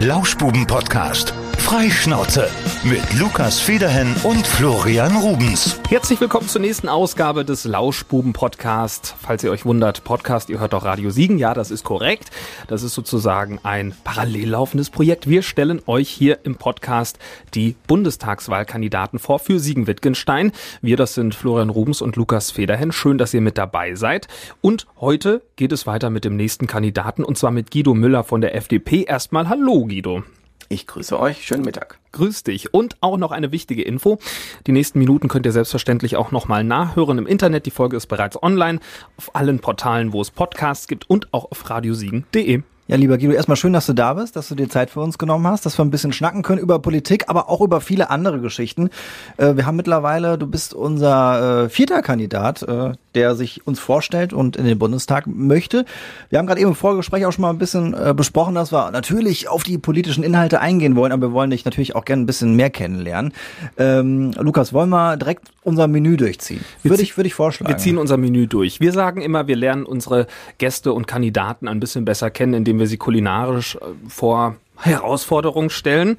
Lauschbuben-Podcast. Freischnauze mit Lukas Federhen und Florian Rubens. Herzlich willkommen zur nächsten Ausgabe des Lauschbuben-Podcast. Falls ihr euch wundert, Podcast, ihr hört doch Radio Siegen. Ja, das ist korrekt. Das ist sozusagen ein parallel laufendes Projekt. Wir stellen euch hier im Podcast die Bundestagswahlkandidaten vor für Siegen-Wittgenstein. Wir, das sind Florian Rubens und Lukas Federhen. Schön, dass ihr mit dabei seid. Und heute geht es weiter mit dem nächsten Kandidaten und zwar mit Guido Müller von der FDP. Erstmal Hallo, Guido. Ich grüße euch. Schönen Mittag. Grüß dich. Und auch noch eine wichtige Info. Die nächsten Minuten könnt ihr selbstverständlich auch nochmal nachhören im Internet. Die Folge ist bereits online auf allen Portalen, wo es Podcasts gibt und auch auf radiosiegen.de. Ja, lieber Guido, erstmal schön, dass du da bist, dass du dir Zeit für uns genommen hast, dass wir ein bisschen schnacken können über Politik, aber auch über viele andere Geschichten. Äh, wir haben mittlerweile, du bist unser äh, vierter Kandidat, äh, der sich uns vorstellt und in den Bundestag möchte. Wir haben gerade eben im Vorgespräch auch schon mal ein bisschen besprochen, dass wir natürlich auf die politischen Inhalte eingehen wollen, aber wir wollen dich natürlich auch gerne ein bisschen mehr kennenlernen. Ähm, Lukas, wollen wir direkt unser Menü durchziehen? Würde ich, würde ich vorschlagen. Wir ziehen unser Menü durch. Wir sagen immer, wir lernen unsere Gäste und Kandidaten ein bisschen besser kennen, indem wir sie kulinarisch äh, vor Herausforderungen stellen.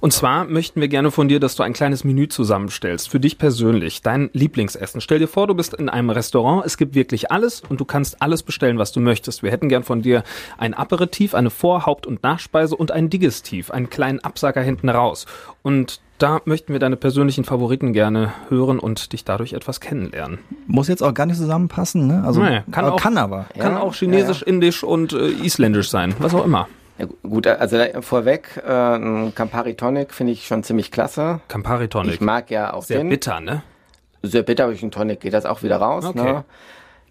Und zwar möchten wir gerne von dir, dass du ein kleines Menü zusammenstellst. Für dich persönlich. Dein Lieblingsessen. Stell dir vor, du bist in einem Restaurant. Es gibt wirklich alles und du kannst alles bestellen, was du möchtest. Wir hätten gern von dir ein Aperitif, eine Vor-, Haupt- und Nachspeise und ein Digestiv. Einen kleinen Absacker hinten raus. Und da möchten wir deine persönlichen Favoriten gerne hören und dich dadurch etwas kennenlernen. Muss jetzt auch gar nicht zusammenpassen, ne? Also naja, kann, auch, kann aber. Kann ja, auch chinesisch, ja, ja. indisch und äh, isländisch sein. Was auch immer. Ja, gut, also vorweg, äh, ein Campari Tonic finde ich schon ziemlich klasse. Campari Tonic. Ich mag ja auch Sehr den. bitter, ne? Sehr bitter, aber durch einen Tonic geht das auch wieder raus. Okay. Ne?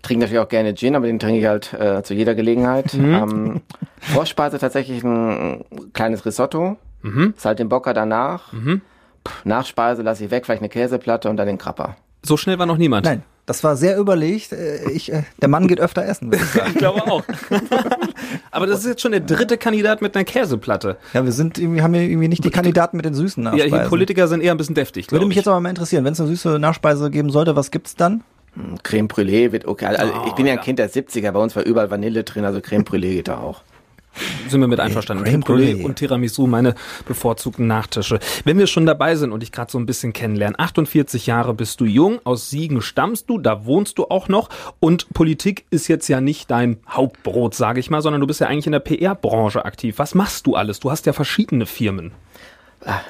Trinke natürlich auch gerne Gin, aber den trinke ich halt äh, zu jeder Gelegenheit. Mhm. Ähm, Vorspeise tatsächlich ein kleines Risotto. Mhm. Ist halt den Bocker danach. Mhm. Nachspeise lasse ich weg, vielleicht eine Käseplatte und dann den Krapper. So schnell war noch niemand. Nein. Das war sehr überlegt. Äh, ich, äh, der Mann geht öfter essen. Ich, ich, glaube auch. Aber das ist jetzt schon der dritte Kandidat mit einer Käseplatte. Ja, wir sind irgendwie, haben wir irgendwie nicht die Kandidaten mit den süßen Nachspeisen. Ja, die Politiker sind eher ein bisschen deftig. Würde mich jetzt aber mal interessieren, wenn es eine süße Nachspeise geben sollte, was gibt's dann? Hm, Creme Brûlée wird okay. Also oh, ich bin ja ein Kind der 70er, bei uns war überall Vanille drin, also Creme Brûlée geht da auch sind wir mit einverstanden. Creme Brûlée und Tiramisu, meine bevorzugten Nachtische. Wenn wir schon dabei sind und dich gerade so ein bisschen kennenlernen, 48 Jahre bist du jung, aus Siegen stammst du, da wohnst du auch noch und Politik ist jetzt ja nicht dein Hauptbrot, sage ich mal, sondern du bist ja eigentlich in der PR-Branche aktiv. Was machst du alles? Du hast ja verschiedene Firmen.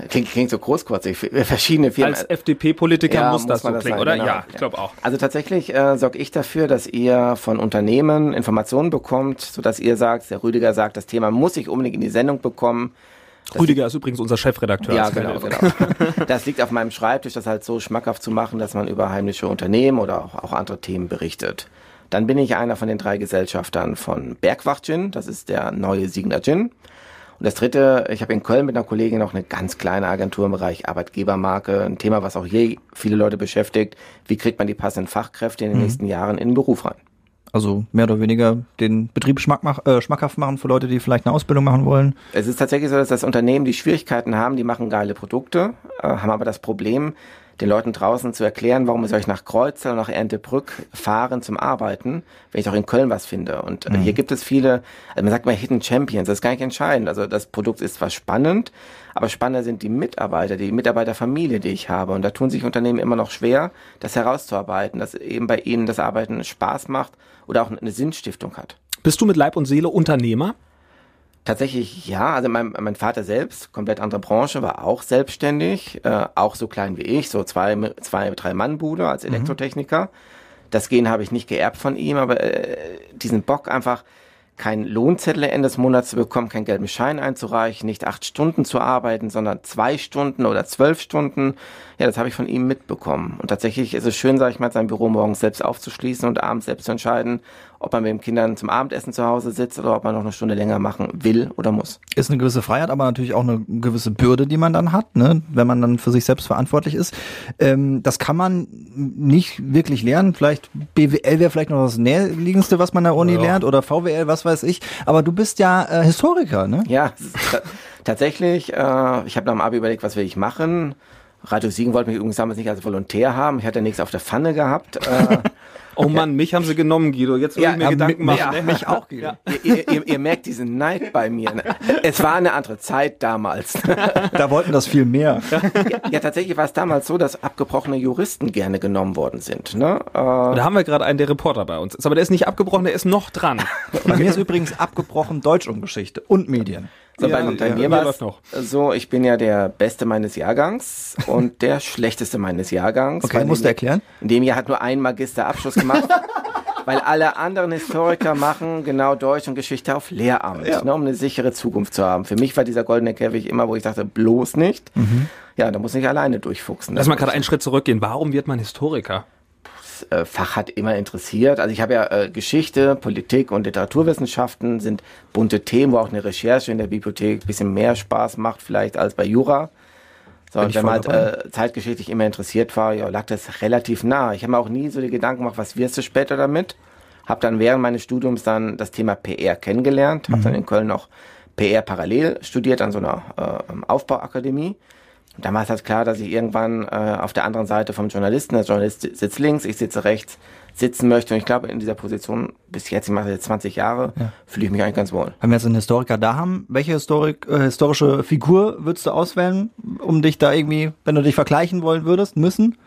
Klingt, klingt so großkotzig. Verschiedene Firmen. Als FDP-Politiker ja, muss das muss so das klingen, oder? Genau. Ja, ich glaube auch. Also tatsächlich äh, sorge ich dafür, dass ihr von Unternehmen Informationen bekommt, sodass ihr sagt, der Rüdiger sagt, das Thema muss ich unbedingt in die Sendung bekommen. Das Rüdiger ist übrigens unser Chefredakteur. Ja, genau, genau. Das liegt auf meinem Schreibtisch, das halt so schmackhaft zu machen, dass man über heimliche Unternehmen oder auch, auch andere Themen berichtet. Dann bin ich einer von den drei Gesellschaftern von Bergwacht Gin, das ist der neue Siegner Gin. Und das dritte, ich habe in Köln mit einer Kollegin noch eine ganz kleine Agentur im Bereich Arbeitgebermarke, ein Thema, was auch hier viele Leute beschäftigt. Wie kriegt man die passenden Fachkräfte in den mhm. nächsten Jahren in den Beruf rein? Also mehr oder weniger den Betrieb schmack äh, schmackhaft machen für Leute, die vielleicht eine Ausbildung machen wollen. Es ist tatsächlich so, dass das Unternehmen, die Schwierigkeiten haben, die machen geile Produkte, äh, haben aber das Problem, den Leuten draußen zu erklären, warum soll ich nach Kreuztal und nach Erntebrück fahren zum Arbeiten, wenn ich auch in Köln was finde. Und äh, mhm. hier gibt es viele, also man sagt mal Hidden Champions, das ist gar nicht entscheidend. Also das Produkt ist zwar spannend, aber spannender sind die Mitarbeiter, die Mitarbeiterfamilie, die ich habe. Und da tun sich Unternehmen immer noch schwer, das herauszuarbeiten, dass eben bei ihnen das Arbeiten Spaß macht oder auch eine Sinnstiftung hat. Bist du mit Leib und Seele Unternehmer? Tatsächlich ja, also mein, mein Vater selbst, komplett andere Branche, war auch selbstständig, äh, auch so klein wie ich, so zwei, zwei drei Mann Bude als mhm. Elektrotechniker. Mhm. Das Gehen habe ich nicht geerbt von ihm, aber äh, diesen Bock einfach keinen Lohnzettel Ende des Monats zu bekommen, keinen gelben Schein einzureichen, nicht acht Stunden zu arbeiten, sondern zwei Stunden oder zwölf Stunden. Ja, das habe ich von ihm mitbekommen. Und tatsächlich ist es schön, sage ich mal, sein Büro morgens selbst aufzuschließen und abends selbst zu entscheiden, ob man mit den Kindern zum Abendessen zu Hause sitzt oder ob man noch eine Stunde länger machen will oder muss. Ist eine gewisse Freiheit, aber natürlich auch eine gewisse Bürde, die man dann hat, ne? wenn man dann für sich selbst verantwortlich ist. Ähm, das kann man nicht wirklich lernen. Vielleicht BWL wäre vielleicht noch das näherliegendste, was man an der Uni ja. lernt oder VWL, was weiß ich. Aber du bist ja äh, Historiker, ne? Ja, tatsächlich. Äh, ich habe nach dem Abi überlegt, was will ich machen Radio Siegen wollte mich übrigens damals nicht als Volontär haben. Ich hatte nichts auf der Pfanne gehabt. Äh, Oh Mann, mich haben sie genommen, Guido. Jetzt will Ja, ich mir ja, Gedanken mi- machen. ja? Mich auch, Guido. ihr, ihr, ihr, ihr merkt diesen Neid bei mir. ne? Es war eine andere Zeit damals. Da wollten das viel mehr. ja, tatsächlich war es damals so, dass abgebrochene Juristen gerne genommen worden sind. Ne? Äh, Da haben wir gerade einen, der Reporter bei uns ist. Aber der ist nicht abgebrochen, der ist noch dran. Bei mir ist übrigens abgebrochen Deutsch und Geschichte und Medien. So, bei, Ja, bei ja, mir war es noch. so, ich bin ja der Beste meines Jahrgangs und der Schlechteste meines Jahrgangs. Okay, musst du erklären. In dem Jahr hat nur ein Magisterabschluss gemacht, weil alle anderen Historiker machen genau Deutsch und Geschichte auf Lehramt, ne, um eine sichere Zukunft zu haben. Für mich war dieser goldene Käfig immer, wo ich dachte, bloß nicht. Ja, da muss ich alleine durchfuchsen. Lass mal gerade einen Schritt zurückgehen. Warum wird man Historiker? äh, Fach hat immer interessiert. Also ich habe ja äh, Geschichte, Politik und Literaturwissenschaften sind bunte Themen, wo auch eine Recherche in der Bibliothek ein bisschen mehr Spaß macht vielleicht als bei Jura. So, wenn man halt, äh, zeitgeschichtlich immer interessiert war, ja, lag das relativ nah. Ich habe mir auch nie so die Gedanken gemacht, was wirst du später damit? Habe dann während meines Studiums dann das Thema PR kennengelernt, habe dann in Köln noch PR parallel studiert an so einer äh, Aufbauakademie. Und damals halt klar, dass ich irgendwann äh, auf der anderen Seite vom Journalisten, der Journalist sitzt links, ich sitze rechts, sitzen möchte. Und ich glaube, in dieser Position bis jetzt, ich mache jetzt 20 Jahre, fühle ich mich eigentlich ganz wohl. Wenn wir jetzt einen Historiker da haben, welche Historik, äh, historische Figur würdest du auswählen, um dich da irgendwie, wenn du dich vergleichen wollen würdest, müssen?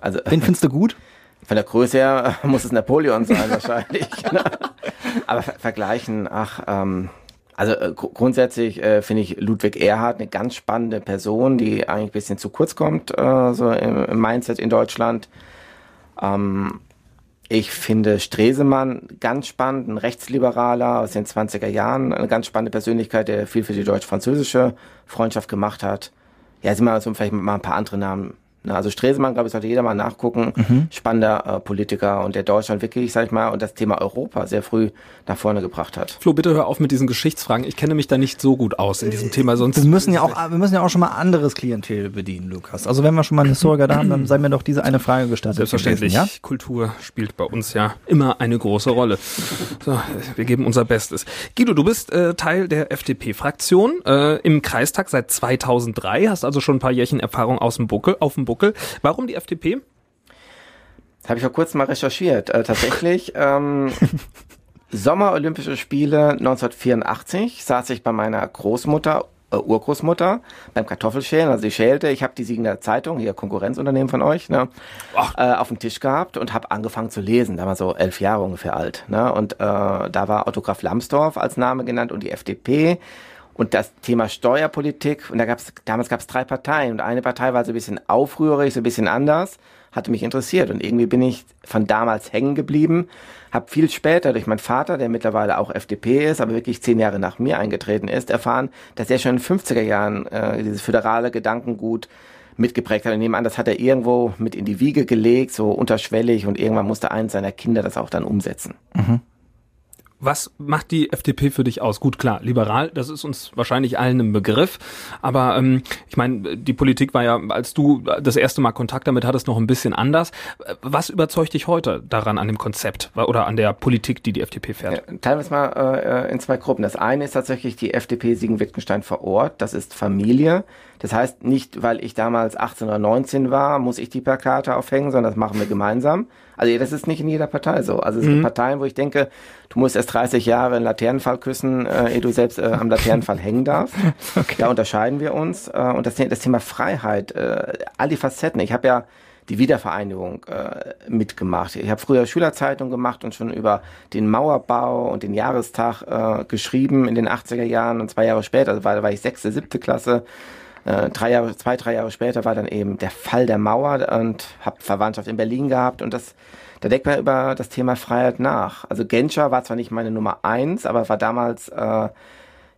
Also Wen findest du gut? von der Größe her muss es Napoleon sein wahrscheinlich. ne? Aber ver vergleichen, ach, ähm, also äh, gru- grundsätzlich äh, finde ich Ludwig Erhard eine ganz spannende Person, die eigentlich ein bisschen zu kurz kommt, äh, so im, im Mindset in Deutschland. Ähm, ich finde Stresemann ganz spannend, ein Rechtsliberaler aus den 20er Jahren, eine ganz spannende Persönlichkeit, der viel für die deutsch-französische Freundschaft gemacht hat. Ja, sind wir so vielleicht mal ein paar andere Namen. Na, Also Stresemann, glaube ich, sollte jeder mal nachgucken. Spannender äh, Politiker und der Deutschland wirklich, sag ich mal, und das Thema Europa sehr früh nach vorne gebracht hat. Flo, bitte hör auf mit diesen Geschichtsfragen. Ich kenne mich da nicht so gut aus in diesem Thema. Sonst Wir müssen ja auch, wir müssen ja auch schon mal anderes Klientel bedienen, Lukas. Also wenn wir schon mal einen Historiker da haben, dann sei mir doch diese eine Frage gestattet. Selbstverständlich. gewesen, Kultur spielt bei uns ja immer eine große Rolle. So, wir geben unser Bestes. Guido, du bist äh, Teil der FDP-Fraktion äh, im Kreistag seit 2003, hast also schon ein paar Jährchen Erfahrung aus dem Buckel, auf dem Buckel. Warum die FDP? Habe ich vor kurzem mal recherchiert. Äh, tatsächlich, ähm, Sommerolympische Spiele 1984 saß ich bei meiner Großmutter, äh, Urgroßmutter, beim Kartoffelschälen, also sie schälte. Ich habe die Siegener Zeitung, hier Konkurrenzunternehmen von euch, ne, äh, auf dem Tisch gehabt und habe angefangen zu lesen. Da war so elf Jahre ungefähr alt. Ne, und äh, da war Otto Graf Lambsdorff als Name genannt und die FDP. Und das Thema Steuerpolitik, und da gab's, damals gab es drei Parteien und eine Partei war so ein bisschen aufrührig, so ein bisschen anders, hatte mich interessiert und irgendwie bin ich von damals hängen geblieben, habe viel später durch meinen Vater, der mittlerweile auch FDP ist, aber wirklich zehn Jahre nach mir eingetreten ist, erfahren, dass er schon in den 50er Jahren äh, dieses föderale Gedankengut mitgeprägt hat. Und ich nehme an, das hat er irgendwo mit in die Wiege gelegt, so unterschwellig und irgendwann musste eins seiner Kinder das auch dann umsetzen. Was macht die FDP für dich aus? Gut, klar, liberal, das ist uns wahrscheinlich allen ein Begriff. Aber ähm, ich meine, die Politik war ja, als du das erste Mal Kontakt damit hattest, noch ein bisschen anders. Was überzeugt dich heute daran an dem Konzept oder an der Politik, die die FDP fährt? Ja, teilen wir es mal äh, in zwei Gruppen. Das eine ist tatsächlich die FDP Siegen-Wittgenstein vor Ort. Das ist Familie. Das heißt, nicht, weil ich damals 18 oder 19 war, muss ich die Plakate aufhängen, sondern das machen wir gemeinsam. Also das ist nicht in jeder Partei so. Also es gibt Parteien, wo ich denke, du musst erst 30 Jahre einen Laternenfall küssen, äh, ehe du selbst äh, am Laternenfall hängen darfst. Da unterscheiden wir uns. Äh, und das, das Thema Freiheit, äh, all die Facetten. Ich habe ja die Wiedervereinigung äh, mitgemacht. Ich habe früher Schülerzeitung gemacht und schon über den Mauerbau und den Jahrestag äh, geschrieben in den 80er Jahren und zwei Jahre später, also war, da war ich sechste, siebte Klasse, äh, drei Jahre, zwei, drei Jahre später war dann eben der Fall der Mauer und habe Verwandtschaft in Berlin gehabt und das, da denkt man über das Thema Freiheit nach. Also Genscher war zwar nicht meine Nummer eins, aber war damals äh,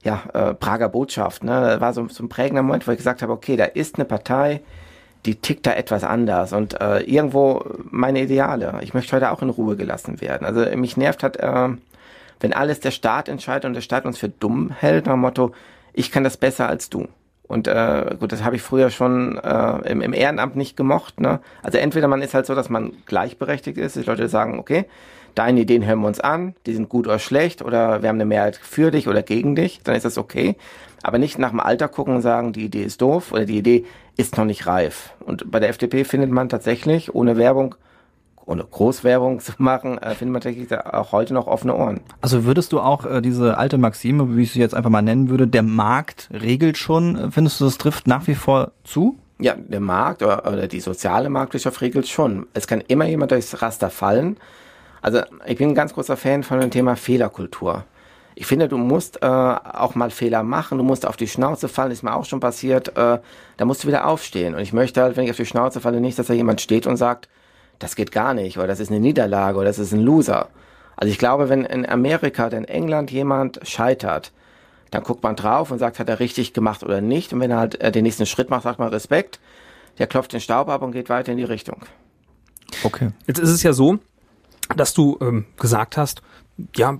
ja, äh, Prager Botschaft. Ne? Das war so, so ein prägender Moment, wo ich gesagt habe, okay, da ist eine Partei, die tickt da etwas anders und äh, irgendwo meine Ideale. Ich möchte heute auch in Ruhe gelassen werden. Also mich nervt hat, äh, wenn alles der Staat entscheidet und der Staat uns für dumm hält, nach dem Motto, ich kann das besser als du. Und äh, gut, das habe ich früher schon äh, im, im Ehrenamt nicht gemocht. Ne? Also entweder man ist halt so, dass man gleichberechtigt ist, die Leute sagen, okay, deine Ideen hören wir uns an, die sind gut oder schlecht oder wir haben eine Mehrheit für dich oder gegen dich, dann ist das okay. Aber nicht nach dem Alter gucken und sagen, die Idee ist doof oder die Idee ist noch nicht reif. Und bei der FDP findet man tatsächlich, ohne Werbung, ohne Großwerbung zu machen, äh, findet man tatsächlich auch heute noch offene Ohren. Also würdest du auch äh, diese alte Maxime, wie ich sie jetzt einfach mal nennen würde, der Markt regelt schon, äh, findest du, das trifft nach wie vor zu? Ja, der Markt oder, oder die soziale Marktwirtschaft regelt schon. Es kann immer jemand durchs Raster fallen. Also ich bin ein ganz großer Fan von dem Thema Fehlerkultur. Ich finde, du musst äh, auch mal Fehler machen, du musst auf die Schnauze fallen, ist mir auch schon passiert, äh, da musst du wieder aufstehen. Und ich möchte halt, wenn ich auf die Schnauze falle, nicht, dass da jemand steht und sagt, das geht gar nicht, oder das ist eine Niederlage, oder das ist ein Loser. Also ich glaube, wenn in Amerika oder in England jemand scheitert, dann guckt man drauf und sagt, hat er richtig gemacht oder nicht. Und wenn er halt äh, den nächsten Schritt macht, sagt man Respekt. Der klopft den Staub ab und geht weiter in die Richtung. Okay. Jetzt ist es ja so, dass du ähm, gesagt hast, ja,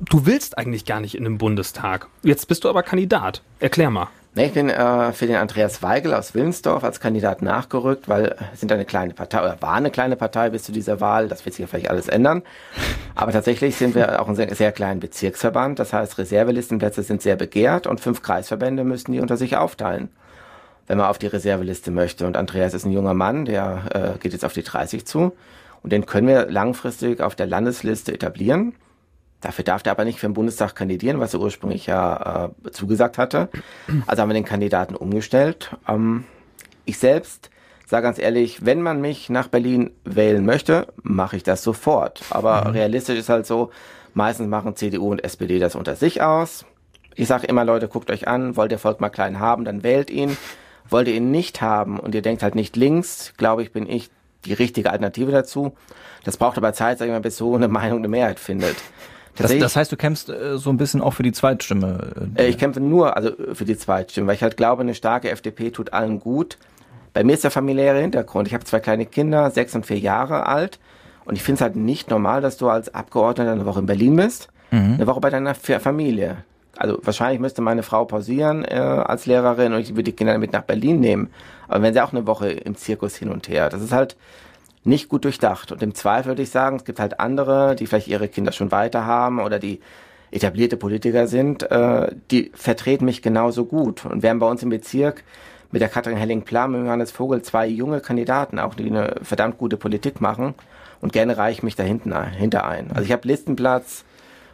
du willst eigentlich gar nicht in den Bundestag. Jetzt bist du aber Kandidat. Erklär mal. Nee, ich bin äh, für den Andreas Weigel aus Willensdorf als Kandidat nachgerückt, weil wir sind eine kleine Partei oder war eine kleine Partei bis zu dieser Wahl. Das wird sich ja vielleicht alles ändern. Aber tatsächlich sind wir auch ein sehr, sehr kleinen Bezirksverband. Das heißt, Reservelistenplätze sind sehr begehrt und fünf Kreisverbände müssen die unter sich aufteilen, wenn man auf die Reserveliste möchte. Und Andreas ist ein junger Mann, der äh, geht jetzt auf die 30 zu. Und den können wir langfristig auf der Landesliste etablieren. Dafür darf der aber nicht für den Bundestag kandidieren, was er ursprünglich ja äh, zugesagt hatte. Also haben wir den Kandidaten umgestellt. Ähm, ich selbst sage ganz ehrlich, wenn man mich nach Berlin wählen möchte, mache ich das sofort. Aber mhm. realistisch ist halt so, meistens machen CDU und SPD das unter sich aus. Ich sage immer, Leute, guckt euch an, wollt ihr Volk mal klein haben, dann wählt ihn. Wollt ihr ihn nicht haben und ihr denkt halt nicht links, glaube ich, bin ich die richtige Alternative dazu. Das braucht aber Zeit, sag ich mal, bis so eine Meinung eine Mehrheit findet. Das, das, heißt, du kämpfst äh, so ein bisschen auch für die Zweitstimme. Äh, ich kämpfe nur also für die Zweitstimme, weil ich halt glaube, eine starke FDP tut allen gut. Bei mir ist der familiäre Hintergrund. Ich habe zwei kleine Kinder, sechs und vier Jahre alt. Und ich finde es halt nicht normal, dass du als Abgeordneter eine Woche in Berlin bist, mhm. eine Woche bei deiner Familie. Also wahrscheinlich müsste meine Frau pausieren äh, als Lehrerin und ich würde die Kinder mit nach Berlin nehmen. Aber wenn sie auch eine Woche im Zirkus hin und her, das ist halt nicht gut durchdacht. Und im Zweifel würde ich sagen, es gibt halt andere, die vielleicht ihre Kinder schon weiter haben oder die etablierte Politiker sind, äh, die vertreten mich genauso gut. Und wir haben bei uns im Bezirk mit der Katrin Helling-Plam und Johannes Vogel zwei junge Kandidaten, auch die eine verdammt gute Politik machen. Und gerne reiche ich mich da hinten ein. Also ich habe Listenplatz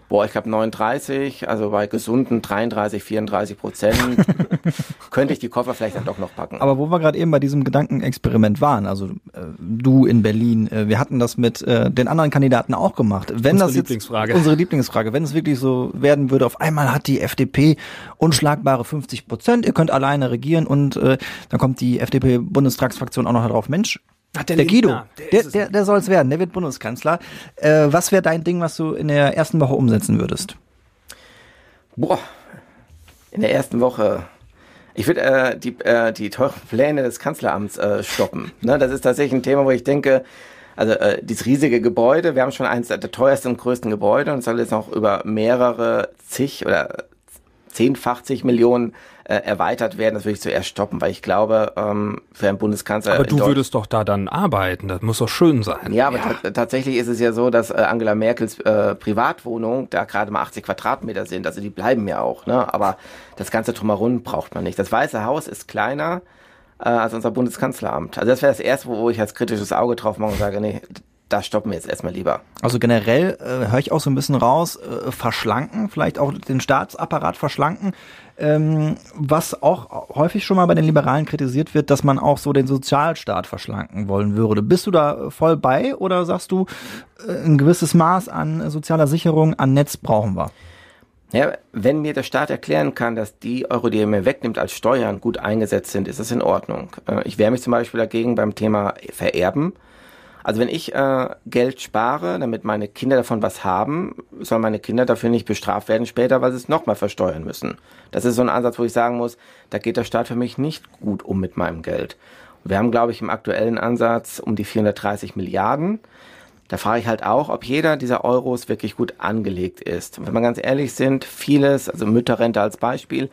boah, ich glaube 39, also bei gesunden 33, 34 Prozent könnte ich die Koffer vielleicht dann doch noch packen. Aber wo wir gerade eben bei diesem Gedankenexperiment waren, also äh, du in Berlin, äh, wir hatten das mit äh, den anderen Kandidaten auch gemacht. Wenn unsere das jetzt, Lieblingsfrage. Unsere Lieblingsfrage. Wenn es wirklich so werden würde, auf einmal hat die FDP unschlagbare 50 Prozent, ihr könnt alleine regieren und äh, dann kommt die FDP-Bundestagsfraktion auch noch darauf, Mensch, Ach, der, der Guido, der, der, der, der soll es werden, der wird Bundeskanzler. Äh, was wäre dein Ding, was du in der ersten Woche umsetzen würdest? Boah, in der ersten Woche. Ich würde äh, die, äh, die teuren Pläne des Kanzleramts äh, stoppen. Ne, das ist tatsächlich ein Thema, wo ich denke, also äh, dieses riesige Gebäude, wir haben schon eines der teuersten und größten Gebäude und es soll jetzt noch über mehrere zig oder zehnfachzig Millionen äh, erweitert werden, das würde ich zuerst stoppen, weil ich glaube, ähm, für einen Bundeskanzler. Aber du würdest doch da dann arbeiten, das muss doch schön sein. Ja, aber ja. tatsächlich ist es ja so, dass äh, Angela Merkels äh, Privatwohnung da gerade mal 80 Quadratmeter sind, also die bleiben ja auch, ne? Aber das ganze drumherum braucht man nicht. Das Weiße Haus ist kleiner äh, als unser Bundeskanzleramt. Also das wäre das erste, wo ich als kritisches Auge drauf mache und sage, nee, da stoppen wir jetzt erstmal lieber. Also generell äh, höre ich auch so ein bisschen raus, äh, verschlanken, vielleicht auch den Staatsapparat verschlanken. Ähm, was auch häufig schon mal bei den Liberalen kritisiert wird, dass man auch so den Sozialstaat verschlanken wollen würde. Bist du da voll bei oder sagst du, äh, ein gewisses Maß an sozialer Sicherung, an Netz brauchen wir? Ja, wenn mir der Staat erklären kann, dass die Euro, die er mir wegnimmt als Steuern, gut eingesetzt sind, ist das in Ordnung. Äh, ich wehre mich zum Beispiel dagegen beim Thema Vererben. Also wenn ich äh, Geld spare, damit meine Kinder davon was haben, sollen meine Kinder dafür nicht bestraft werden später, weil sie es nochmal versteuern müssen. Das ist so ein Ansatz, wo ich sagen muss, da geht der Staat für mich nicht gut um mit meinem Geld. wir haben, glaube ich, im aktuellen Ansatz um die 430 Milliarden. Da frage ich halt auch, ob jeder dieser Euros wirklich gut angelegt ist. Und wenn wir ganz ehrlich sind, vieles, also Mütterrente als Beispiel,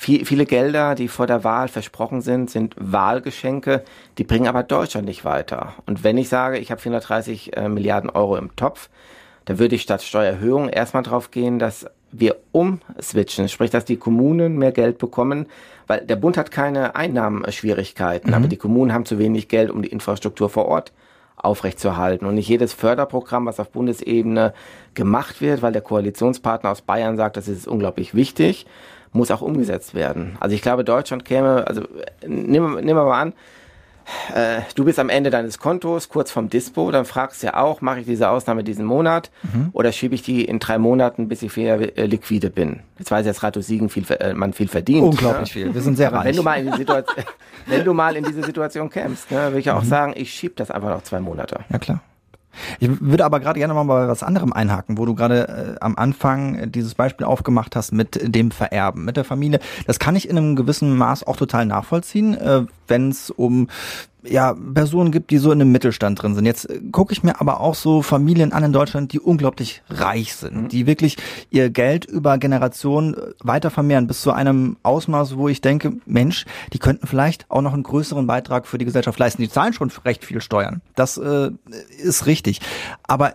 viel, viele Gelder, die vor der Wahl versprochen sind, sind Wahlgeschenke, die bringen aber Deutschland nicht weiter. Und wenn ich sage, ich habe 430 äh, Milliarden Euro im Topf, dann würde ich statt Steuererhöhung erstmal drauf gehen, dass wir umswitchen, sprich, dass die Kommunen mehr Geld bekommen, weil der Bund hat keine Einnahmenschwierigkeiten, mhm. aber die Kommunen haben zu wenig Geld, um die Infrastruktur vor Ort aufrechtzuerhalten. Und nicht jedes Förderprogramm, was auf Bundesebene gemacht wird, weil der Koalitionspartner aus Bayern sagt, das ist unglaublich wichtig, muss auch umgesetzt werden. Also ich glaube, Deutschland käme, also nehmen, nehmen wir mal an, äh, du bist am Ende deines Kontos, kurz vom Dispo, dann fragst du ja auch, mache ich diese Ausnahme diesen Monat mhm. oder schiebe ich die in drei Monaten, bis ich wieder äh, liquide bin. Jetzt weiß ich, dass Rato Siegen viel, äh, man viel verdient. Unglaublich ne? viel, wir sind sehr reich. Wenn du mal in die Situation, wenn du mal in diese Situation kämst, ne, würde ich ja auch mhm. sagen, ich schiebe das einfach noch zwei Monate. Ja klar. Ich würde aber gerade gerne mal bei was anderem einhaken, wo du gerade äh, am Anfang dieses Beispiel aufgemacht hast mit dem Vererben, mit der Familie. Das kann ich in einem gewissen Maß auch total nachvollziehen, äh, wenn es um ja, Personen gibt, die so in einem Mittelstand drin sind. Jetzt äh, gucke ich mir aber auch so Familien an in Deutschland, die unglaublich reich sind, mhm. die wirklich ihr Geld über Generationen äh, weiter vermehren, bis zu einem Ausmaß, wo ich denke, Mensch, die könnten vielleicht auch noch einen größeren Beitrag für die Gesellschaft leisten. Die zahlen schon recht viel Steuern. Das äh, ist richtig. Aber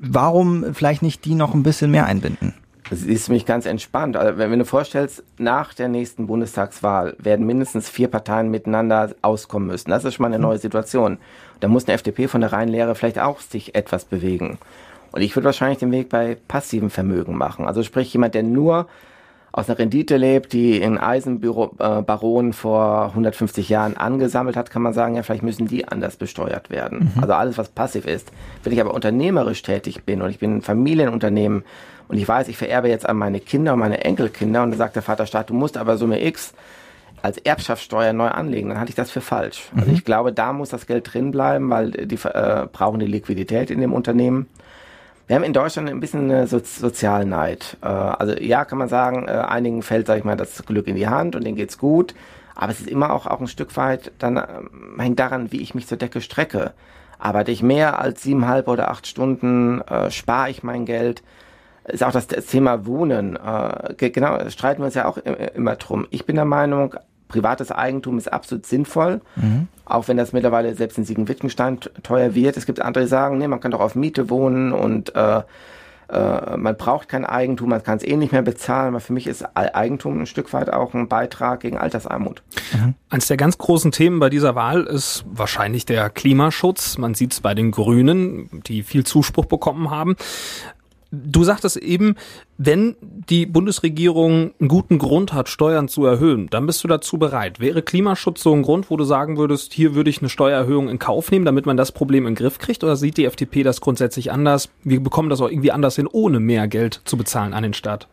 warum vielleicht nicht die noch ein bisschen mehr einbinden? Das ist mich ganz entspannt. Also wenn, wenn du vorstellst, nach der nächsten Bundestagswahl werden mindestens vier Parteien miteinander auskommen müssen. Das ist schon mal eine mhm. neue Situation. Da muss eine FDP von der reinen Lehre vielleicht auch sich etwas bewegen. Und ich würde wahrscheinlich den Weg bei passivem Vermögen machen. Also sprich jemand, der nur aus einer Rendite lebt, die in Eisenbaron vor 150 Jahren angesammelt hat, kann man sagen, ja, vielleicht müssen die anders besteuert werden. Mhm. Also alles, was passiv ist. Wenn ich aber unternehmerisch tätig bin und ich bin ein Familienunternehmen und ich weiß, ich vererbe jetzt an meine Kinder und meine Enkelkinder und dann sagt der Vaterstaat, du musst aber Summe X als Erbschaftssteuer neu anlegen, dann halte ich das für falsch. Also ich glaube, da muss das Geld drin bleiben, weil die äh, brauchen die Liquidität in dem Unternehmen. Wir haben in Deutschland ein bisschen eine so Sozialneid. Äh, also ja, kann man sagen, äh, einigen fällt, sag ich mal, das Glück in die Hand und denen geht's gut. Aber es ist immer auch, auch ein Stück weit, dann äh, hängt daran, wie ich mich zur Decke strecke. Arbeite ich mehr als siebeneinhalb oder acht Stunden, äh, spare ich mein Geld, ist auch das, das Thema Wohnen. Äh, genau, streiten wir uns ja auch immer drum. Ich bin der Meinung, privates Eigentum ist absolut sinnvoll, mhm. auch wenn das mittlerweile selbst in Siegen-Wittgenstein teuer wird. Es gibt andere, die sagen, nee, man kann doch auf Miete wohnen und äh, äh, man braucht kein Eigentum, man kann es eh nicht mehr bezahlen, aber für mich ist Eigentum ein Stück weit auch ein Beitrag gegen Altersarmut. Mhm. Eines der ganz großen Themen bei dieser Wahl ist wahrscheinlich der Klimaschutz. Man sieht es bei den Grünen, die viel Zuspruch bekommen haben. Du sagtest eben, wenn die Bundesregierung einen guten Grund hat, Steuern zu erhöhen, dann bist du dazu bereit. Wäre Klimaschutz so ein Grund, wo du sagen würdest, hier würde ich eine Steuererhöhung in Kauf nehmen, damit man das Problem in den Griff kriegt? Oder sieht die FDP das grundsätzlich anders? Wir bekommen das auch irgendwie anders hin, ohne mehr Geld zu bezahlen an den Staat.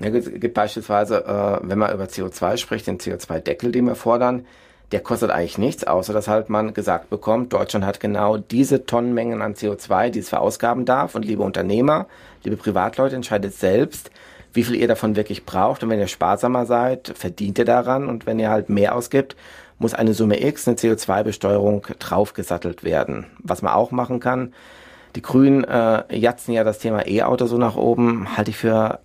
Ja, es gibt beispielsweise, äh, wenn man über CO2 spricht, den CO2-Deckel, den wir fordern, der kostet eigentlich nichts, außer dass halt man gesagt bekommt, Deutschland hat genau diese Tonnenmengen an CO2, die es verausgaben darf. Und liebe Unternehmer, liebe Privatleute, entscheidet selbst, wie viel ihr davon wirklich braucht. Und wenn ihr sparsamer seid, verdient ihr daran. Und wenn ihr halt mehr ausgibt, muss eine Summe X, eine CO2-Besteuerung, draufgesattelt werden. Was man auch machen kann, die Grünen äh, jatzen ja das Thema E-Auto so nach oben, halte ich für,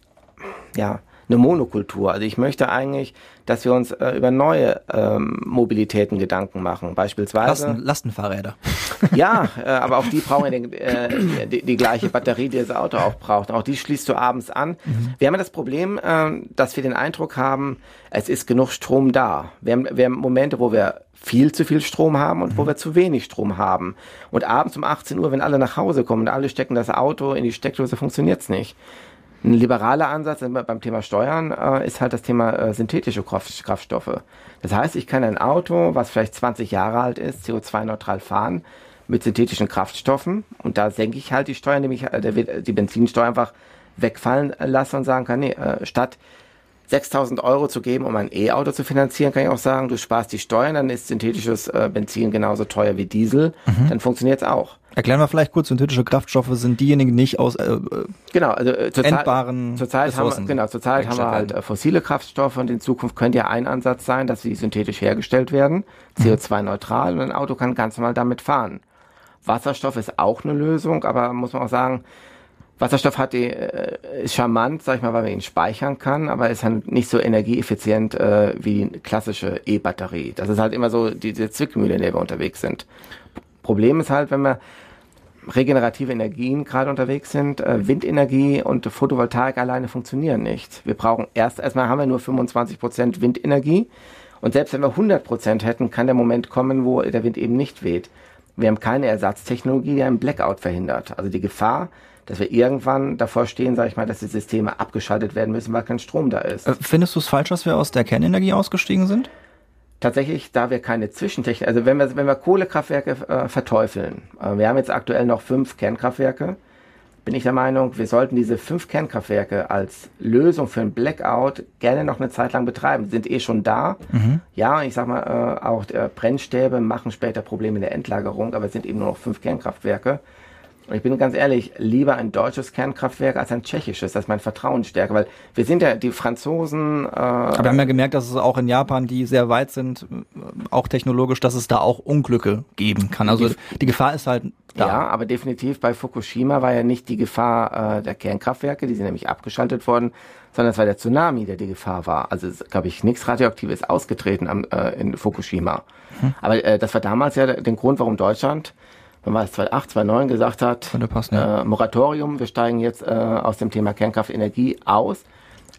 ja, eine Monokultur. Also ich möchte eigentlich, dass wir uns äh, über neue ähm, Mobilitäten Gedanken machen. Beispielsweise. Lasten, Lastenfahrräder. Ja, äh, aber auch die brauchen ja den, äh, die, die, gleiche Batterie, die das Auto auch braucht. Auch die schließt du abends an. Mhm. Wir haben ja das Problem, äh, dass wir den Eindruck haben, es ist genug Strom da. Wir haben, wir haben Momente, wo wir viel zu viel Strom haben und mhm. wo wir zu wenig Strom haben. Und abends um 18 Uhr, wenn alle nach Hause kommen und alle stecken das Auto in die Steckdose, funktioniert's nicht. Ein liberaler Ansatz beim Thema Steuern äh, ist halt das Thema äh, synthetische Kraft, Kraftstoffe. Das heißt, ich kann ein Auto, was vielleicht 20 Jahre alt ist, CO2-neutral fahren mit synthetischen Kraftstoffen und da senke ich halt die Steuern, indem ich äh, die Benzinsteuer einfach wegfallen lasse und sagen kann, nee, äh, statt 6000 Euro zu geben, um ein E-Auto zu finanzieren, kann ich auch sagen, du sparst die Steuern, dann ist synthetisches äh, Benzin genauso teuer wie Diesel, mhm. dann funktioniert es auch. Erklären wir vielleicht kurz, synthetische Kraftstoffe sind diejenigen nicht aus äh, genau, also, äh, zur endbaren Zurzeit Ressourcen haben wir, genau, zurzeit haben wir halt äh, fossile Kraftstoffe und in Zukunft könnte ja ein Ansatz sein, dass sie synthetisch hergestellt werden, CO2-neutral und ein Auto kann ganz normal damit fahren. Wasserstoff ist auch eine Lösung, aber muss man auch sagen, Wasserstoff hat die, äh, ist charmant, sag ich mal, weil man ihn speichern kann, aber ist halt nicht so energieeffizient äh, wie die klassische E-Batterie. Das ist halt immer so diese Zwickmühle, in der wir unterwegs sind. Problem ist halt, wenn wir regenerative Energien gerade unterwegs sind. Äh, Windenergie und Photovoltaik alleine funktionieren nicht. Wir brauchen erst, erstmal haben wir nur 25 Prozent Windenergie. Und selbst wenn wir 100 Prozent hätten, kann der Moment kommen, wo der Wind eben nicht weht. Wir haben keine Ersatztechnologie, die einen Blackout verhindert. Also die Gefahr, dass wir irgendwann davor stehen, sage ich mal, dass die Systeme abgeschaltet werden müssen, weil kein Strom da ist. Äh, findest du es falsch, dass wir aus der Kernenergie ausgestiegen sind? Tatsächlich, da wir keine Zwischentechnik, also wenn wir, wenn wir Kohlekraftwerke äh, verteufeln, äh, wir haben jetzt aktuell noch fünf Kernkraftwerke, bin ich der Meinung, wir sollten diese fünf Kernkraftwerke als Lösung für ein Blackout gerne noch eine Zeit lang betreiben. Die sind eh schon da. Mhm. Ja, ich sag mal, äh, auch äh, Brennstäbe machen später Probleme in der Endlagerung, aber es sind eben nur noch fünf Kernkraftwerke. Und ich bin ganz ehrlich, lieber ein deutsches Kernkraftwerk als ein tschechisches. Das ist mein Vertrauen stärker, weil wir sind ja die Franzosen. Äh, Aber wir haben ja gemerkt, dass es auch in Japan, die sehr weit sind, auch technologisch, dass es da auch Unglücke geben kann. Also die, die Gefahr ist halt da. Ja, aber definitiv bei Fukushima war ja nicht die Gefahr äh, der Kernkraftwerke, die sind nämlich abgeschaltet worden, sondern es war der Tsunami, der die Gefahr war. Also es glaube ich nichts Radioaktives ausgetreten am, äh, in Fukushima. Hm. Aber äh, das war damals ja der, der Grund, warum Deutschland wenn man es 2008, 2009 gesagt hat, passen, ja. äh, Moratorium, wir steigen jetzt äh, aus dem Thema Kernkraftenergie aus.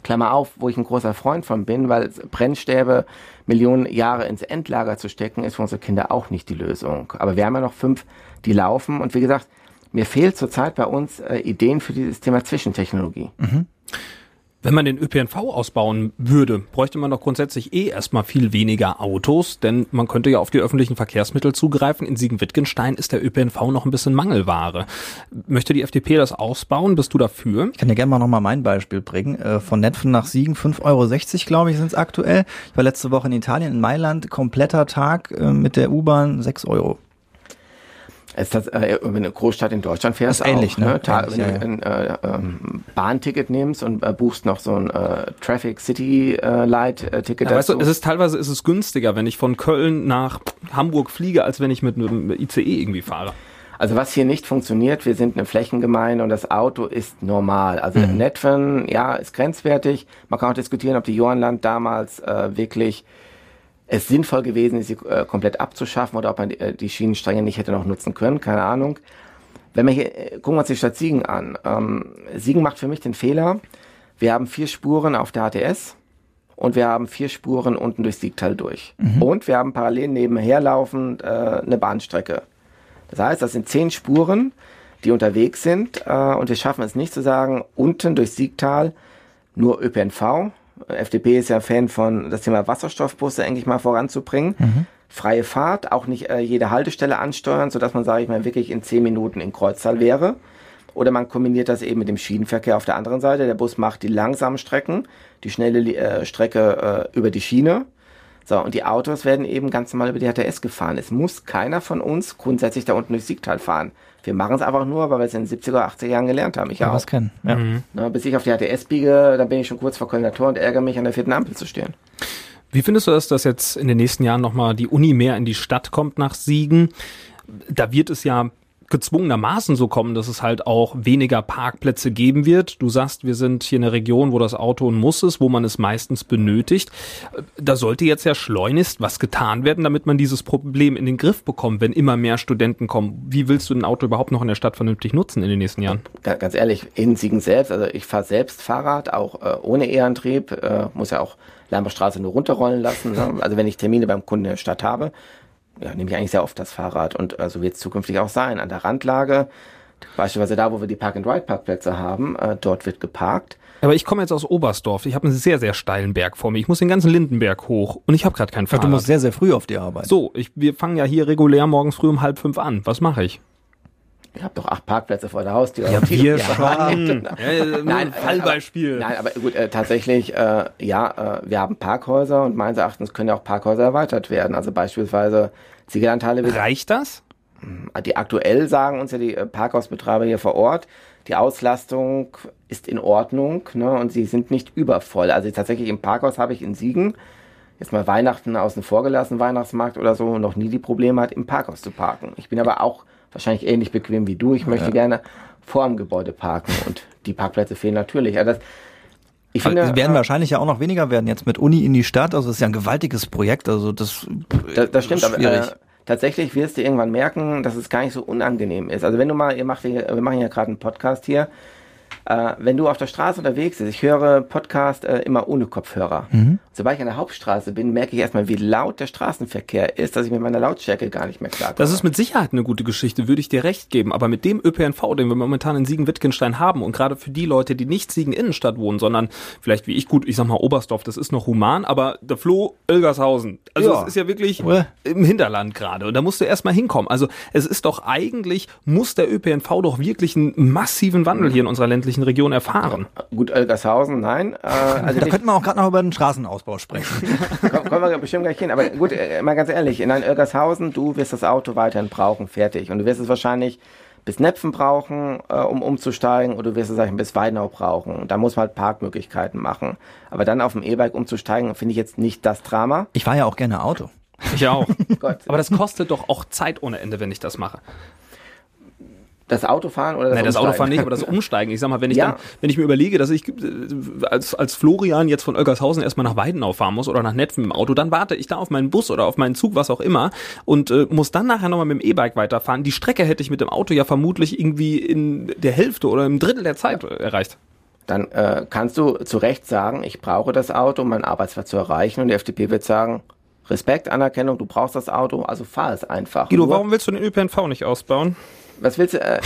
Klammer auf, wo ich ein großer Freund von bin, weil Brennstäbe Millionen Jahre ins Endlager zu stecken, ist für unsere Kinder auch nicht die Lösung. Aber wir haben ja noch fünf, die laufen. Und wie gesagt, mir fehlt zurzeit bei uns äh, Ideen für dieses Thema Zwischentechnologie. Mhm. Wenn man den ÖPNV ausbauen würde, bräuchte man doch grundsätzlich eh erstmal viel weniger Autos, denn man könnte ja auf die öffentlichen Verkehrsmittel zugreifen. In Siegen-Wittgenstein ist der ÖPNV noch ein bisschen Mangelware. Möchte die FDP das ausbauen? Bist du dafür? Ich kann dir gerne mal nochmal mein Beispiel bringen. Äh, von Netfen nach Siegen 5,60 Euro, glaube ich, sind es aktuell. Ich war letzte Woche in Italien, in Mailand, kompletter Tag äh, mit der U-Bahn 6 Euro. Ist das, äh, wenn du eine Großstadt in Deutschland fährst, ist ähnlich, auch, ne? ne? Ähnlich, wenn ja, du ein äh, ähm, Bahnticket nimmst und äh, buchst noch so ein äh, Traffic City äh, Light äh, Ticket. Ja, weißt du, es ist teilweise ist es günstiger, wenn ich von Köln nach Hamburg fliege, als wenn ich mit einem ICE irgendwie fahre. Also was hier nicht funktioniert, wir sind eine Flächengemeinde und das Auto ist normal. Also mhm. Netfen, ja, ist grenzwertig. Man kann auch diskutieren, ob die Johannland damals äh, wirklich es sinnvoll gewesen ist, sie äh, komplett abzuschaffen oder ob man äh, die Schienenstränge nicht hätte noch nutzen können, keine Ahnung. Wenn wir hier, äh, gucken wir uns die Stadt Siegen an. Ähm, Siegen macht für mich den Fehler, wir haben vier Spuren auf der ATS und wir haben vier Spuren unten durch Siegtal durch. Mhm. Und wir haben parallel nebenher laufend äh, eine Bahnstrecke. Das heißt, das sind zehn Spuren, die unterwegs sind äh, und wir schaffen es nicht zu sagen, unten durch Siegtal nur ÖPNV, FDP ist ja Fan von das Thema Wasserstoffbusse eigentlich mal voranzubringen. Mhm. Freie Fahrt, auch nicht äh, jede Haltestelle ansteuern, sodass man, sage ich mal, wirklich in zehn Minuten in Kreuzzahl wäre. Oder man kombiniert das eben mit dem Schienenverkehr auf der anderen Seite. Der Bus macht die langsamen Strecken, die schnelle äh, Strecke äh, über die Schiene. So, und die Autos werden eben ganz normal über die HTS gefahren. Es muss keiner von uns grundsätzlich da unten durch Siegtal fahren. Wir machen es einfach nur, weil wir es in den 70er, 80er Jahren gelernt haben. Ich ja, auch. kennen. Ja. Mhm. Na, bis ich auf die ATS biege, dann bin ich schon kurz vor Kölner Tor und ärgere mich, an der vierten Ampel zu stehen. Wie findest du das, dass jetzt in den nächsten Jahren nochmal die Uni mehr in die Stadt kommt nach Siegen? Da wird es ja gezwungenermaßen so kommen, dass es halt auch weniger Parkplätze geben wird. Du sagst, wir sind hier in einer Region, wo das Auto ein Muss ist, wo man es meistens benötigt. Da sollte jetzt ja schleunigst was getan werden, damit man dieses Problem in den Griff bekommt, wenn immer mehr Studenten kommen. Wie willst du ein Auto überhaupt noch in der Stadt vernünftig nutzen in den nächsten Jahren? Ganz ehrlich, in Siegen selbst, also ich fahre selbst Fahrrad, auch äh, ohne E-Antrieb, äh, muss ja auch Lamberstraße nur runterrollen lassen. Ne? Also wenn ich Termine beim Kunden in der Stadt habe, ja, nehme ich eigentlich sehr oft das Fahrrad und äh, so wird es zukünftig auch sein. An der Randlage, beispielsweise da, wo wir die Park-and-Ride-Parkplätze haben, äh, dort wird geparkt. Aber ich komme jetzt aus Oberstdorf. Ich habe einen sehr, sehr steilen Berg vor mir. Ich muss den ganzen Lindenberg hoch und ich habe gerade kein Fahrrad. du musst sehr, sehr früh auf die Arbeit. So, ich, wir fangen ja hier regulär morgens früh um halb fünf an. Was mache ich? Ihr habt doch acht Parkplätze vor der Haustür. Ja, wir schon. ja, nein, Fallbeispiel. Nein, aber gut, äh, tatsächlich, äh, ja, äh, wir haben Parkhäuser und meines Erachtens können ja auch Parkhäuser erweitert werden. Also beispielsweise Ziegelandhalle. Reicht das? Die aktuell sagen uns ja die äh, Parkhausbetreiber hier vor Ort, die Auslastung ist in Ordnung ne, und sie sind nicht übervoll. Also tatsächlich im Parkhaus habe ich in Siegen jetzt mal Weihnachten außen vor gelassen, Weihnachtsmarkt oder so, noch nie die Probleme hat, im Parkhaus zu parken. Ich bin aber auch wahrscheinlich ähnlich bequem wie du. Ich möchte ja. gerne vor dem Gebäude parken und die Parkplätze fehlen natürlich. Also das, ich finde, also werden äh, wahrscheinlich ja auch noch weniger werden jetzt mit Uni in die Stadt. Also das ist ja ein gewaltiges Projekt. Also das, das, das stimmt. Aber, äh, tatsächlich wirst du irgendwann merken, dass es gar nicht so unangenehm ist. Also wenn du mal, ihr macht, wir machen ja gerade einen Podcast hier, äh, wenn du auf der Straße unterwegs bist, ich höre Podcast äh, immer ohne Kopfhörer. Mhm. Sobald ich an der Hauptstraße bin, merke ich erstmal, wie laut der Straßenverkehr ist, dass ich mit meiner Lautstärke gar nicht mehr klarkomme. Das ist mit Sicherheit eine gute Geschichte, würde ich dir recht geben. Aber mit dem ÖPNV, den wir momentan in Siegen-Wittgenstein haben und gerade für die Leute, die nicht Siegen-Innenstadt wohnen, sondern vielleicht wie ich, gut, ich sag mal Oberstdorf, das ist noch human, aber der Floh, Ilgershausen. Also es ist ja wirklich ja. im Hinterland gerade und da musst du erstmal hinkommen. Also es ist doch eigentlich, muss der ÖPNV doch wirklich einen massiven Wandel hier in unserer ländlichen ländlichen Region erfahren. Gut, Elgershausen, nein. Äh, also da könnten wir auch gerade noch über den Straßenausbau sprechen. kommen wir bestimmt gleich hin. Aber gut, äh, mal ganz ehrlich, in Elgershausen, du wirst das Auto weiterhin brauchen, fertig. Und du wirst es wahrscheinlich bis Nepfen brauchen, äh, um umzusteigen, oder du wirst es sagen, bis Weinau brauchen. Da muss man halt Parkmöglichkeiten machen. Aber dann auf dem E-Bike umzusteigen, finde ich jetzt nicht das Drama. Ich fahre ja auch gerne Auto. Ich auch. Aber das kostet doch auch Zeit ohne Ende, wenn ich das mache. Das Autofahren oder das Nein, das Autofahren nicht, aber das Umsteigen. Ich sag mal, wenn ich ja. dann, wenn ich mir überlege, dass ich äh, als, als Florian jetzt von Oelgershausen erstmal nach Weidenau fahren muss oder nach Netfen im Auto, dann warte ich da auf meinen Bus oder auf meinen Zug, was auch immer, und äh, muss dann nachher nochmal mit dem E-Bike weiterfahren. Die Strecke hätte ich mit dem Auto ja vermutlich irgendwie in der Hälfte oder im Drittel der Zeit ja. erreicht. Dann äh, kannst du zu Recht sagen, ich brauche das Auto, um meinen Arbeitsplatz zu erreichen, und die FDP wird sagen, Respekt, Anerkennung, du brauchst das Auto, also fahr es einfach. Guido, warum willst du den ÖPNV nicht ausbauen? Was willst du, äh,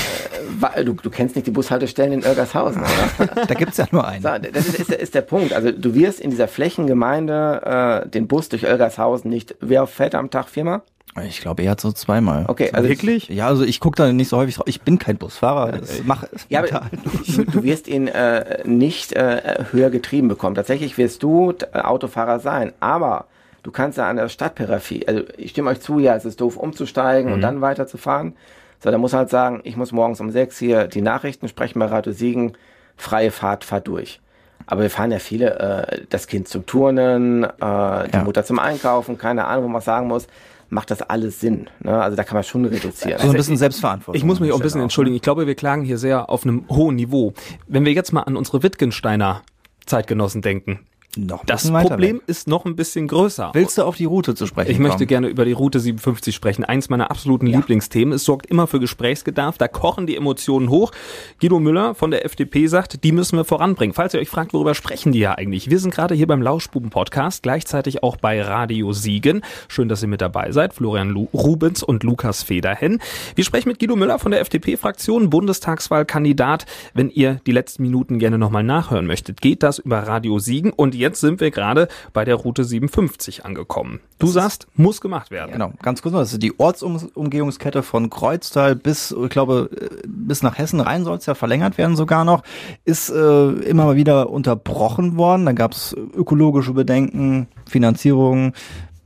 äh, du, du kennst nicht die Bushaltestellen in Irgershausen, oder? da gibt's ja nur einen. So, das ist, ist, der, ist der Punkt. Also du wirst in dieser Flächengemeinde äh, den Bus durch Irgershausen nicht, wer fährt am Tag viermal? Ich glaube eher so zweimal. Okay, also wirklich? Ja, also ich gucke da nicht so häufig drauf. Ich bin kein Busfahrer. Das mach, ja, aber du, du wirst ihn äh, nicht äh, höher getrieben bekommen. Tatsächlich wirst du äh, Autofahrer sein, aber du kannst ja an der Stadtperipherie, also ich stimme euch zu, ja, es ist doof umzusteigen mhm. und dann weiterzufahren. So, da muss halt sagen, ich muss morgens um sechs hier die Nachrichten sprechen bei Radio Siegen, freie Fahrt, fahr durch. Aber wir fahren ja viele, äh, das Kind zum Turnen, äh, die ja. Mutter zum Einkaufen, keine Ahnung, wo man sagen muss macht das alles Sinn. Ne? Also da kann man schon reduzieren. So ein bisschen Selbstverantwortung. Ich muss mich auch ein bisschen entschuldigen. Ich glaube, wir klagen hier sehr auf einem hohen Niveau. Wenn wir jetzt mal an unsere Wittgensteiner Zeitgenossen denken, noch das Problem weg. ist noch ein bisschen größer. Willst du auf die Route zu sprechen Ich kommen? möchte gerne über die Route 57 sprechen. Eins meiner absoluten ja. Lieblingsthemen. Es sorgt immer für Gesprächsbedarf. Da kochen die Emotionen hoch. Guido Müller von der FDP sagt, die müssen wir voranbringen. Falls ihr euch fragt, worüber sprechen die ja eigentlich? Wir sind gerade hier beim Lauschbuben-Podcast, gleichzeitig auch bei Radio Siegen. Schön, dass ihr mit dabei seid. Florian Lu Rubens und Lukas Federhen. Wir sprechen mit Guido Müller von der FDP-Fraktion, Bundestagswahlkandidat. Wenn ihr die letzten Minuten gerne nochmal nachhören möchtet, geht das über Radio Siegen und jetzt sind wir gerade bei der Route 57 angekommen. Du das sagst, muss gemacht werden. Genau, ganz kurz noch, das ist die Ortsumgehungskette von Kreuztal bis, ich glaube, bis nach Hessen rein soll es ja verlängert werden sogar noch, ist äh, immer mal wieder unterbrochen worden. Da gab es ökologische Bedenken, Finanzierung.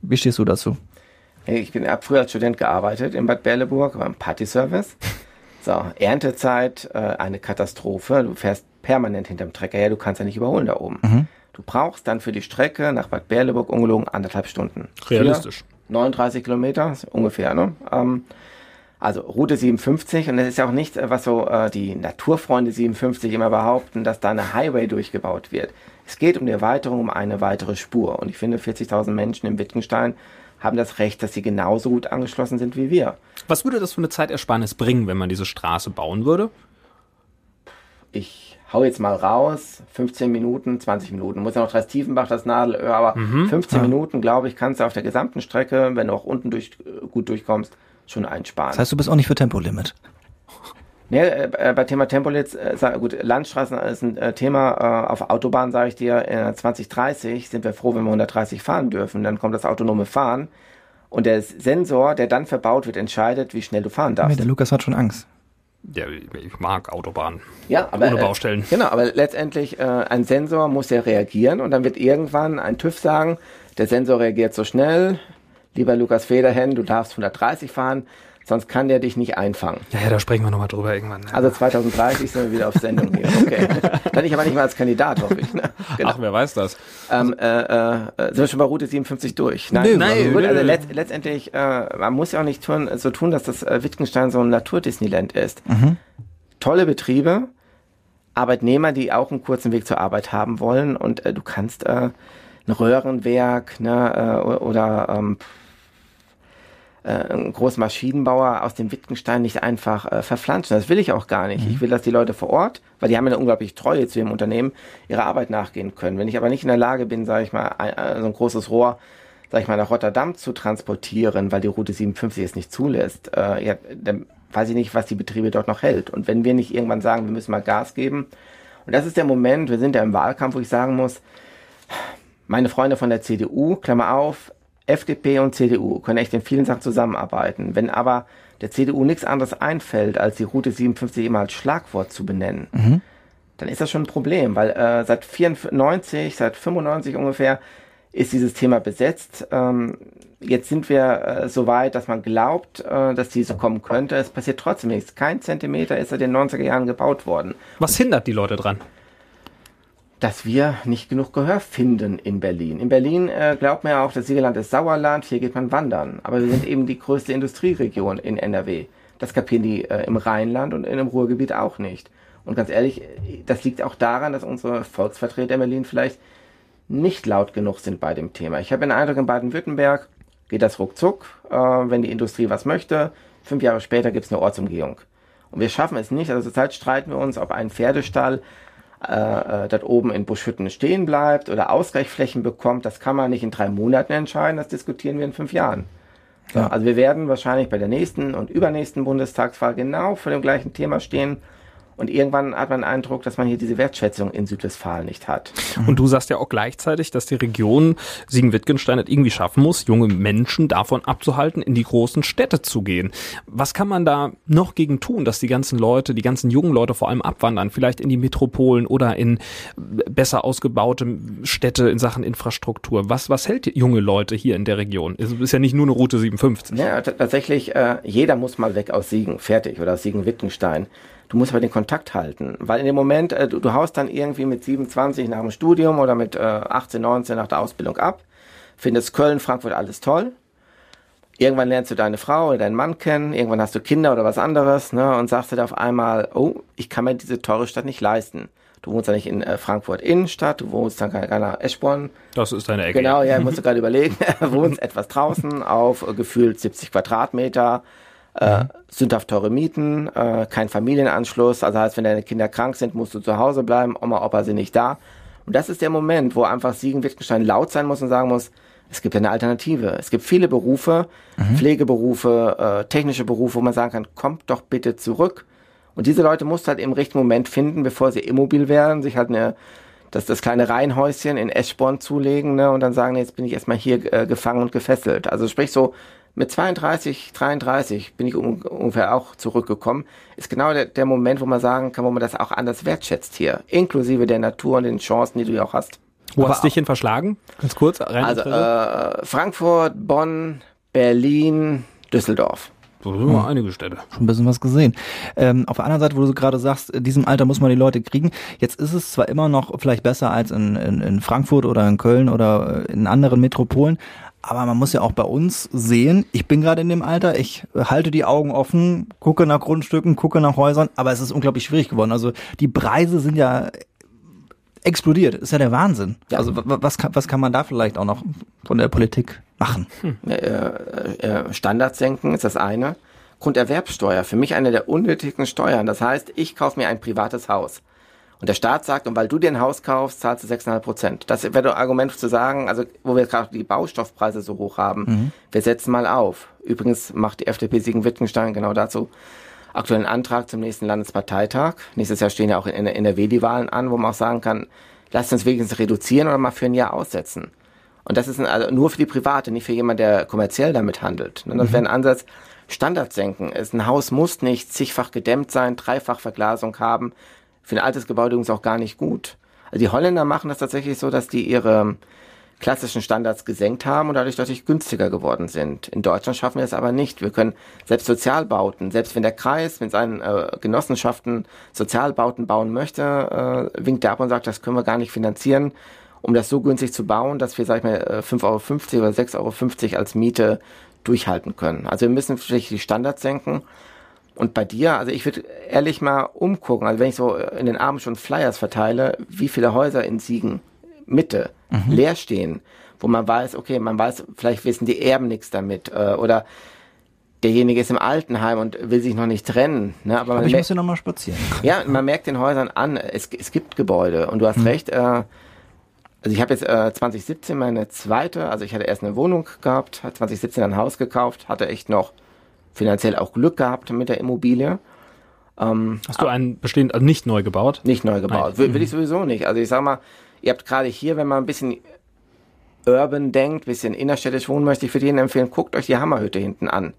Wie stehst du dazu? Ich bin ab früher als Student gearbeitet in Bad Berleburg beim Partyservice. So, Erntezeit, äh, eine Katastrophe. Du fährst permanent hinterm Trecker her, du kannst ja nicht überholen da oben. Mhm. Du brauchst dann für die Strecke nach Bad Berleburg ungelogen anderthalb Stunden. Realistisch. 39 Kilometer ungefähr, ne? Ähm, also Route 57 und das ist ja auch nicht, was so äh, die Naturfreunde 57 immer behaupten, dass da eine Highway durchgebaut wird. Es geht um die Erweiterung um eine weitere Spur und ich finde 40.000 Menschen im Wittgenstein haben das Recht, dass sie genauso gut angeschlossen sind wie wir. Was würde das für eine Zeitersparnis bringen, wenn man diese Straße bauen würde? Ich hau jetzt mal raus, 15 Minuten, 20 Minuten. Muss ja noch Dreis Tiefenbach das Nadelöhr, aber mhm, 15 ja. Minuten, glaube ich, kannst du auf der gesamten Strecke, wenn du auch unten durch, gut durchkommst, schon einsparen. Das heißt, du bist auch nicht für Tempolimit. Nee, äh, bei Thema Tempolimit, äh, gut, Landstraßen ist ein äh, Thema. Äh, auf Autobahn sage ich dir, äh, 2030 sind wir froh, wenn wir 130 fahren dürfen. Dann kommt das autonome Fahren. Und der Sensor, der dann verbaut wird, entscheidet, wie schnell du fahren darfst. Nee, der Lukas hat schon Angst. Ja, ich mag Autobahnen. Ja, aber, ohne äh, Baustellen. Äh, genau, aber letztendlich äh, ein Sensor muss ja reagieren und dann wird irgendwann ein TÜV sagen, der Sensor reagiert so schnell, lieber Lukas Federhen, du darfst 130 fahren, sonst kann der dich nicht einfangen. Ja, ja, da sprechen wir nochmal drüber irgendwann. Ja. Also 2030 sind wir wieder auf Sendung hier. Okay. Dann ich aber nicht mal als Kandidat, hoffe ich. Ne? Genau. Ach, wer weiß das. Ähm, äh, äh, sind wir schon bei Route 57 durch? Nein, nee, nein. Gut, also letzt, letztendlich, äh, man muss ja auch nicht tun, so tun, dass das äh, Wittgenstein so ein Natur-Disneyland ist. Mhm. Tolle Betriebe, Arbeitnehmer, die auch einen kurzen Weg zur Arbeit haben wollen und äh, du kannst äh, ein Röhrenwerk ne, äh, oder ähm, äh, einen großen Maschinenbauer aus dem Wittgenstein nicht einfach äh, verflanschen. Das will ich auch gar nicht. Mhm. Ich will, dass die Leute vor Ort, weil die haben eine unglaublich Treue zu ihrem Unternehmen, ihrer Arbeit nachgehen können. Wenn ich aber nicht in der Lage bin, sage ich mal, ein, so ein großes Rohr sag ich mal, nach Rotterdam zu transportieren, weil die Route 57 es nicht zulässt, äh, ja, dann weiß ich nicht, was die Betriebe dort noch hält. Und wenn wir nicht irgendwann sagen, wir müssen mal Gas geben, und das ist der Moment, wir sind ja im Wahlkampf, wo ich sagen muss, meine Freunde von der CDU, Klammer auf, FDP und CDU können echt in vielen Sachen zusammenarbeiten. Wenn aber der CDU nichts anderes einfällt, als die Route 57 immer als Schlagwort zu benennen, mhm. dann ist das schon ein Problem, weil äh, seit 94, seit 95 ungefähr ist dieses Thema besetzt. Ähm, jetzt sind wir äh, so weit, dass man glaubt, äh, dass diese kommen könnte. Es passiert trotzdem nichts. Kein Zentimeter ist seit den 90er Jahren gebaut worden. Was hindert die Leute dran? Dass wir nicht genug Gehör finden in Berlin. In Berlin äh, glaubt man ja auch, das Siegerland ist Sauerland, hier geht man wandern. Aber wir sind eben die größte Industrieregion in NRW. Das kapieren die äh, im Rheinland und in dem Ruhrgebiet auch nicht. Und ganz ehrlich, das liegt auch daran, dass unsere Volksvertreter in Berlin vielleicht nicht laut genug sind bei dem Thema. Ich habe den Eindruck, in Baden-Württemberg geht das ruckzuck, äh, wenn die Industrie was möchte. Fünf Jahre später gibt es eine Ortsumgehung. Und wir schaffen es nicht. Also zurzeit streiten wir uns, ob ein Pferdestall äh, äh, dort oben in Buschhütten stehen bleibt oder Ausgleichsflächen bekommt. Das kann man nicht in drei Monaten entscheiden. Das diskutieren wir in fünf Jahren. So, ja. Also wir werden wahrscheinlich bei der nächsten und übernächsten Bundestagswahl genau vor dem gleichen Thema stehen und irgendwann hat man den Eindruck, dass man hier diese Wertschätzung in Südwestfalen nicht hat. Und du sagst ja auch gleichzeitig, dass die Region Siegen-Wittgenstein es irgendwie schaffen muss, junge Menschen davon abzuhalten, in die großen Städte zu gehen. Was kann man da noch gegen tun, dass die ganzen Leute, die ganzen jungen Leute vor allem abwandern, vielleicht in die Metropolen oder in besser ausgebaute Städte in Sachen Infrastruktur? Was, was hält junge Leute hier in der Region? Es ist ja nicht nur eine Route 57. Ja, tatsächlich, äh, jeder muss mal weg aus Siegen, fertig, oder aus Siegen-Wittgenstein. Du musst aber den Kontakt halten, weil in dem Moment, äh, du, du haust dann irgendwie mit 27 nach dem Studium oder mit äh, 18, 19 nach der Ausbildung ab, findest Köln, Frankfurt alles toll. Irgendwann lernst du deine Frau oder deinen Mann kennen, irgendwann hast du Kinder oder was anderes, ne, und sagst dir auf einmal, oh, ich kann mir diese teure Stadt nicht leisten. Du wohnst ja nicht in äh, Frankfurt Innenstadt, du wohnst dann keiner Eschborn. Das ist deine Ecke. Genau, ja, musst du gerade überlegen. wohnst etwas draußen auf äh, gefühlt 70 Quadratmeter, äh, mhm. sündhaft teure Mieten, äh, kein Familienanschluss. Also heißt, wenn deine Kinder krank sind, musst du zu Hause bleiben, Oma, Opa sind nicht da. Und das ist der Moment, wo einfach Siegen-Wittgenstein laut sein muss und sagen muss, es gibt eine Alternative. Es gibt viele Berufe, mhm. Pflegeberufe, äh, technische Berufe, wo man sagen kann, kommt doch bitte zurück. Und diese Leute musst du halt im richtigen Moment finden, bevor sie immobil werden, sich halt eine, das, das kleine Reihenhäuschen in Eschborn zulegen ne, und dann sagen, jetzt bin ich erstmal hier äh, gefangen und gefesselt. Also sprich so mit 32, 33 bin ich ungefähr auch zurückgekommen, ist genau der, der Moment, wo man sagen kann, wo man das auch anders wertschätzt hier, inklusive der Natur und den Chancen, die du ja auch hast. Wo Aber hast du dich hin verschlagen? Ganz kurz. Rein also äh, Frankfurt, Bonn, Berlin, Düsseldorf. So sind hm. einige Städte. Schon ein bisschen was gesehen. Ähm, auf der anderen Seite, wo du gerade sagst, in diesem Alter muss man die Leute kriegen. Jetzt ist es zwar immer noch vielleicht besser als in, in, in Frankfurt oder in Köln oder in anderen Metropolen, aber man muss ja auch bei uns sehen, ich bin gerade in dem Alter, ich halte die Augen offen, gucke nach Grundstücken, gucke nach Häusern, aber es ist unglaublich schwierig geworden. Also die Preise sind ja explodiert. Ist ja der Wahnsinn. Ja. Also was kann, was kann man da vielleicht auch noch von der Politik machen? Hm. Äh, äh, Standards senken ist das eine. Grunderwerbsteuer, für mich eine der unnötigsten Steuern. Das heißt, ich kaufe mir ein privates Haus. Und der Staat sagt, und weil du dir ein Haus kaufst, zahlst du 6,5 Prozent. Das wäre ein Argument zu sagen, also wo wir gerade die Baustoffpreise so hoch haben, mhm. wir setzen mal auf. Übrigens macht die FDP Siegen-Wittgenstein genau dazu aktuellen Antrag zum nächsten Landesparteitag. Nächstes Jahr stehen ja auch in NRW die Wahlen an, wo man auch sagen kann, lasst uns wenigstens reduzieren oder mal für ein Jahr aussetzen. Und das ist ein, also nur für die Private, nicht für jemand, der kommerziell damit handelt. Das mhm. wäre ein Ansatz, Standard senken. Ein Haus muss nicht zigfach gedämmt sein, dreifach Verglasung haben für ein altes Gebäude übrigens auch gar nicht gut. Also die Holländer machen das tatsächlich so, dass die ihre klassischen Standards gesenkt haben und dadurch deutlich günstiger geworden sind. In Deutschland schaffen wir es aber nicht. Wir können selbst Sozialbauten, selbst wenn der Kreis mit seinen äh, Genossenschaften Sozialbauten bauen möchte, äh, winkt der ab und sagt, das können wir gar nicht finanzieren, um das so günstig zu bauen, dass wir, sag ich mal, 5,50 äh, Euro oder 6,50 Euro als Miete durchhalten können. Also wir müssen vielleicht die Standards senken und bei dir, also ich würde ehrlich mal umgucken, also wenn ich so in den Abend schon Flyers verteile, wie viele Häuser in Siegen Mitte mhm. leer stehen, wo man weiß, okay, man weiß, vielleicht wissen die Erben nichts damit äh, oder derjenige ist im Altenheim und will sich noch nicht trennen. Ne? Aber, Aber ich muss hier nochmal spazieren. Ja, man merkt den Häusern an, es, es gibt Gebäude und du hast hm. recht. Äh, also ich habe jetzt äh, 2017 meine zweite, also ich hatte erst eine Wohnung gehabt, 2017 ein Haus gekauft, hatte echt noch finanziell auch Glück gehabt mit der Immobilie. Ähm, Hast du einen bestehend, also nicht neu gebaut? Nicht neu gebaut, will, will, ich sowieso nicht. Also ich sag mal, ihr habt gerade hier, wenn man ein bisschen urban denkt, bisschen innerstädtisch wohnen möchte, ich würde Ihnen empfehlen, guckt euch die Hammerhütte hinten an.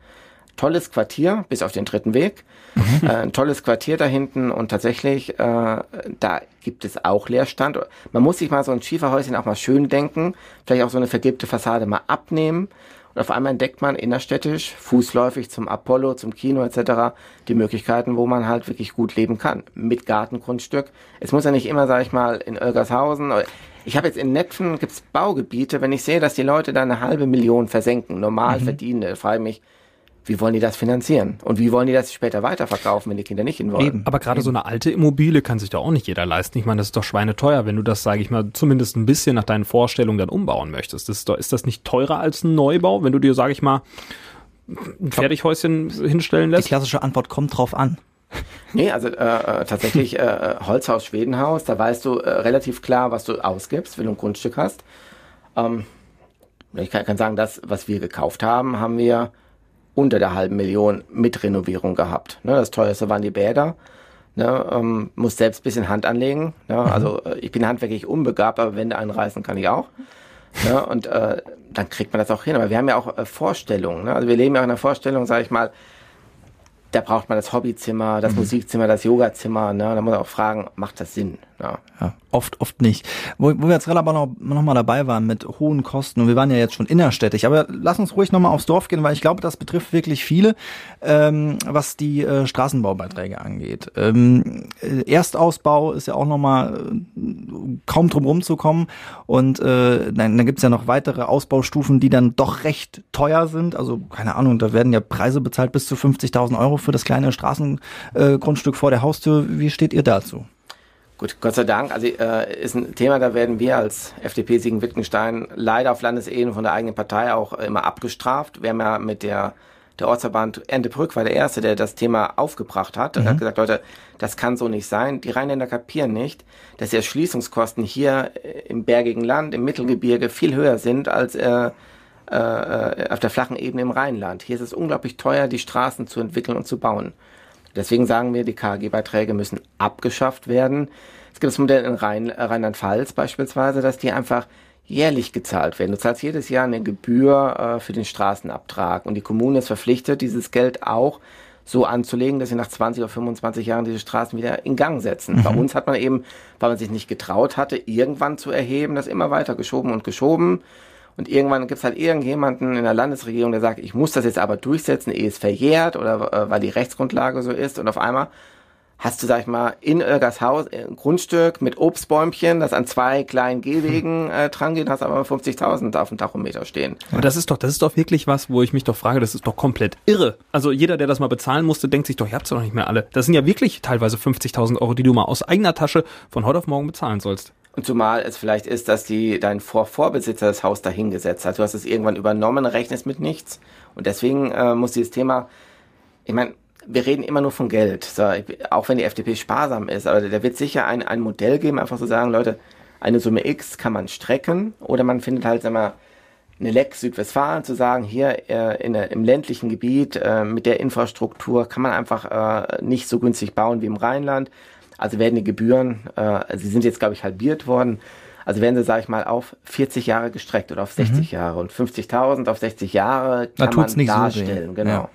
Tolles Quartier, bis auf den dritten Weg. Mhm. Äh, ein tolles Quartier da hinten und tatsächlich, äh, da gibt es auch Leerstand. Man muss sich mal so ein Schieferhäuschen auch mal schön denken, vielleicht auch so eine vergilbte Fassade mal abnehmen und auf einmal entdeckt man innerstädtisch, fußläufig zum Apollo, zum Kino etc. die Möglichkeiten, wo man halt wirklich gut leben kann. Mit Gartengrundstück. Es muss ja nicht immer, sag ich mal, in Oelgershausen. Ich habe jetzt in Netfen gibt's Baugebiete, wenn ich sehe, dass die Leute da eine halbe Million versenken, normal mhm. verdienende, frage mich, wie wollen die das finanzieren? Und wie wollen die das später weiterverkaufen, wenn die Kinder nicht hin wollen? Eben. Aber gerade so eine alte Immobilie kann sich doch auch nicht jeder leisten. Ich meine, das ist doch schweineteuer, wenn du das, sage ich mal, zumindest ein bisschen nach deinen Vorstellungen dann umbauen möchtest. Das ist, doch, ist das nicht teurer als ein Neubau, wenn du dir, sage ich mal, ein Fertighäuschen hinstellen lässt? Die klassische Antwort kommt drauf an. Nee, also äh, äh tatsächlich äh, Holzhaus, Schwedenhaus, da weißt du äh, relativ klar, was du ausgibst, wenn du ein Grundstück hast. Ähm, ich kann, kann sagen, das, was wir gekauft haben, haben wir unter der halben Million mit Renovierung gehabt. Ne, das teuerste waren die Bäder. Ne, ähm, muss selbst bisschen Hand anlegen. Ne, mhm. Also äh, ich bin handwerklich unbegabt, aber Wände einreißen kann ich auch. Ne, und äh, dann kriegt man das auch hin. Aber wir haben ja auch äh, Vorstellungen. Ne? Also wir leben ja auch in einer Vorstellung, sage ich mal, da braucht man das Hobbyzimmer, das mhm. Musikzimmer, das Yogazimmer. Ne? Da muss man auch fragen, macht das Sinn? Ja. ja, oft, oft nicht. Wo, wo wir jetzt gerade aber noch, noch mal dabei waren mit hohen Kosten und wir waren ja jetzt schon innerstädtisch, aber lass uns ruhig noch mal aufs Dorf gehen, weil ich glaube, das betrifft wirklich viele, ähm, was die äh, Straßenbaubeiträge angeht. Ähm, äh, Erstausbau ist ja auch noch mal äh, kaum drum rumzukommen und äh, dann, dann gibt es ja noch weitere Ausbaustufen, die dann doch recht teuer sind. Also keine Ahnung, da werden ja Preise bezahlt bis zu 50.000 Euro für das kleine Straßengrundstück äh, vor der Haustür. Wie steht ihr dazu? Gut, Gott sei Dank. Also äh, ist ein Thema, da werden wir als FDP Siegen-Wittgenstein leider auf Landesebene von der eigenen Partei auch immer abgestraft. Wir haben ja mit der der Ortsverband Endebrück war der Erste, der das Thema aufgebracht hat. Mhm. Und hat gesagt, Leute, das kann so nicht sein. Die Rheinländer kapieren nicht, dass die Erschließungskosten hier äh, im bergigen Land, im Mittelgebirge viel höher sind als äh, äh, auf der flachen Ebene im Rheinland. Hier ist es unglaublich teuer, die Straßen zu entwickeln und zu bauen. Deswegen sagen wir, die KG-Beiträge müssen abgeschafft werden. Es gibt das Modell in Rhein, äh, Rheinland-Pfalz beispielsweise, dass die einfach jährlich gezahlt werden. Du zahlst jedes Jahr eine Gebühr äh, für den Straßenabtrag und die Kommune ist verpflichtet, dieses Geld auch so anzulegen, dass sie nach 20 oder 25 Jahren diese Straßen wieder in Gang setzen. Mhm. Bei uns hat man eben, weil man sich nicht getraut hatte, irgendwann zu erheben, das immer weiter geschoben und geschoben. Und irgendwann gibt es halt irgendjemanden in der Landesregierung, der sagt, ich muss das jetzt aber durchsetzen, ehe es verjährt oder äh, weil die Rechtsgrundlage so ist. Und auf einmal hast du, sag ich mal, in Irgers Haus ein Grundstück mit Obstbäumchen, das an zwei kleinen Gehwegen äh, dran geht, hast aber 50.000 auf dem Tachometer stehen. Aber das ist doch, das ist doch wirklich was, wo ich mich doch frage, das ist doch komplett irre. Also jeder, der das mal bezahlen musste, denkt sich doch, ihr habt doch nicht mehr alle. Das sind ja wirklich teilweise 50.000 Euro, die du mal aus eigener Tasche von heute auf morgen bezahlen sollst. Und zumal es vielleicht ist, dass die dein Vor Vorbesitzer das Haus dahingesetzt hat. Du hast es irgendwann übernommen, rechnest mit nichts. Und deswegen äh, muss dieses Thema, ich meine, wir reden immer nur von Geld, so, auch wenn die FDP sparsam ist, aber da wird sicher ein, ein Modell geben, einfach zu so sagen, Leute, eine Summe X kann man strecken oder man findet halt, sag mal, eine Lex Südwestfalen zu sagen, hier äh, in, im ländlichen Gebiet äh, mit der Infrastruktur kann man einfach äh, nicht so günstig bauen wie im Rheinland. Also werden die Gebühren, äh, sie sind jetzt, glaube ich, halbiert worden. Also werden sie, sage ich mal, auf 40 Jahre gestreckt oder auf 60 mhm. Jahre. Und 50.000 auf 60 Jahre kann man nicht darstellen. So genau. Ja.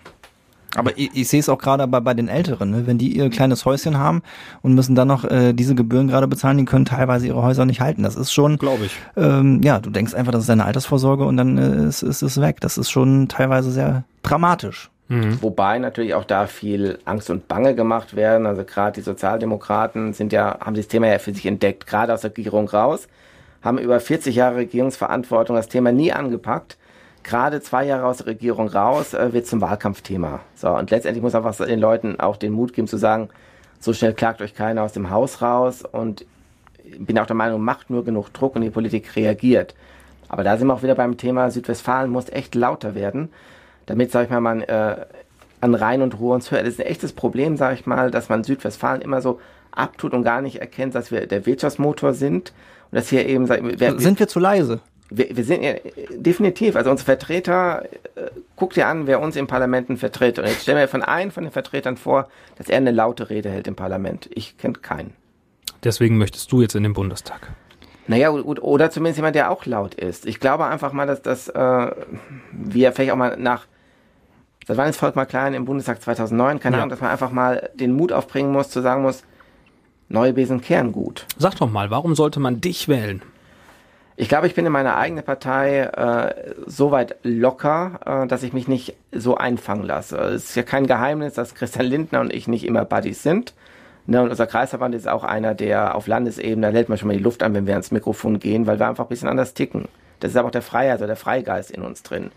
Aber ich, ich sehe es auch gerade bei, bei den Älteren, ne? wenn die ihr kleines Häuschen haben und müssen dann noch äh, diese Gebühren gerade bezahlen, die können teilweise ihre Häuser nicht halten. Das ist schon, glaube ich. Ähm, ja, du denkst einfach, das ist deine Altersvorsorge und dann äh, ist, ist es weg. Das ist schon teilweise sehr dramatisch. Mhm. Wobei natürlich auch da viel Angst und Bange gemacht werden. Also gerade die Sozialdemokraten sind ja, haben das Thema ja für sich entdeckt, gerade aus der Regierung raus, haben über 40 Jahre Regierungsverantwortung das Thema nie angepackt. Gerade zwei Jahre aus der Regierung raus äh, wird zum Wahlkampfthema. So, und letztendlich muss einfach den Leuten auch den Mut geben zu sagen, so schnell klagt euch keiner aus dem Haus raus und bin auch der Meinung, macht nur genug Druck und die Politik reagiert. Aber da sind wir auch wieder beim Thema Südwestfalen muss echt lauter werden damit, sag ich mal, man äh, an Rhein und Ruhr uns hört. Das ist ein echtes Problem, sag ich mal, dass man Südwestfalen immer so abtut und gar nicht erkennt, dass wir der Wirtschaftsmotor sind. Und dass hier eben, sag, wer, sind wir zu leise? Wir, wir sind ja definitiv, also unsere Vertreter, äh, guck dir an, wer uns im Parlamenten vertritt. Und jetzt stellen wir von einem von den Vertretern vor, dass er eine laute Rede hält im Parlament. Ich kenne keinen. Deswegen möchtest du jetzt in den Bundestag. Naja, oder zumindest jemand, der auch laut ist. Ich glaube einfach mal, dass das, äh, wir vielleicht auch mal nach, das war jetzt Volkmar Klein im Bundestag 2009, keine ja. Ahnung, dass man einfach mal den Mut aufbringen muss, zu sagen muss, neue Besen kehren gut. Sag doch mal, warum sollte man dich wählen? Ich glaube, ich bin in meiner eigenen Partei äh, so weit locker, äh, dass ich mich nicht so einfangen lasse. Es ist ja kein Geheimnis, dass Christian Lindner und ich nicht immer Buddies sind. Ne, und unser Kreisverband ist auch einer, der auf Landesebene, da hält man schon mal die Luft an, wenn wir ans Mikrofon gehen, weil wir einfach ein bisschen anders ticken. Das ist aber auch der Freiheit, also der Freigeist in uns drin.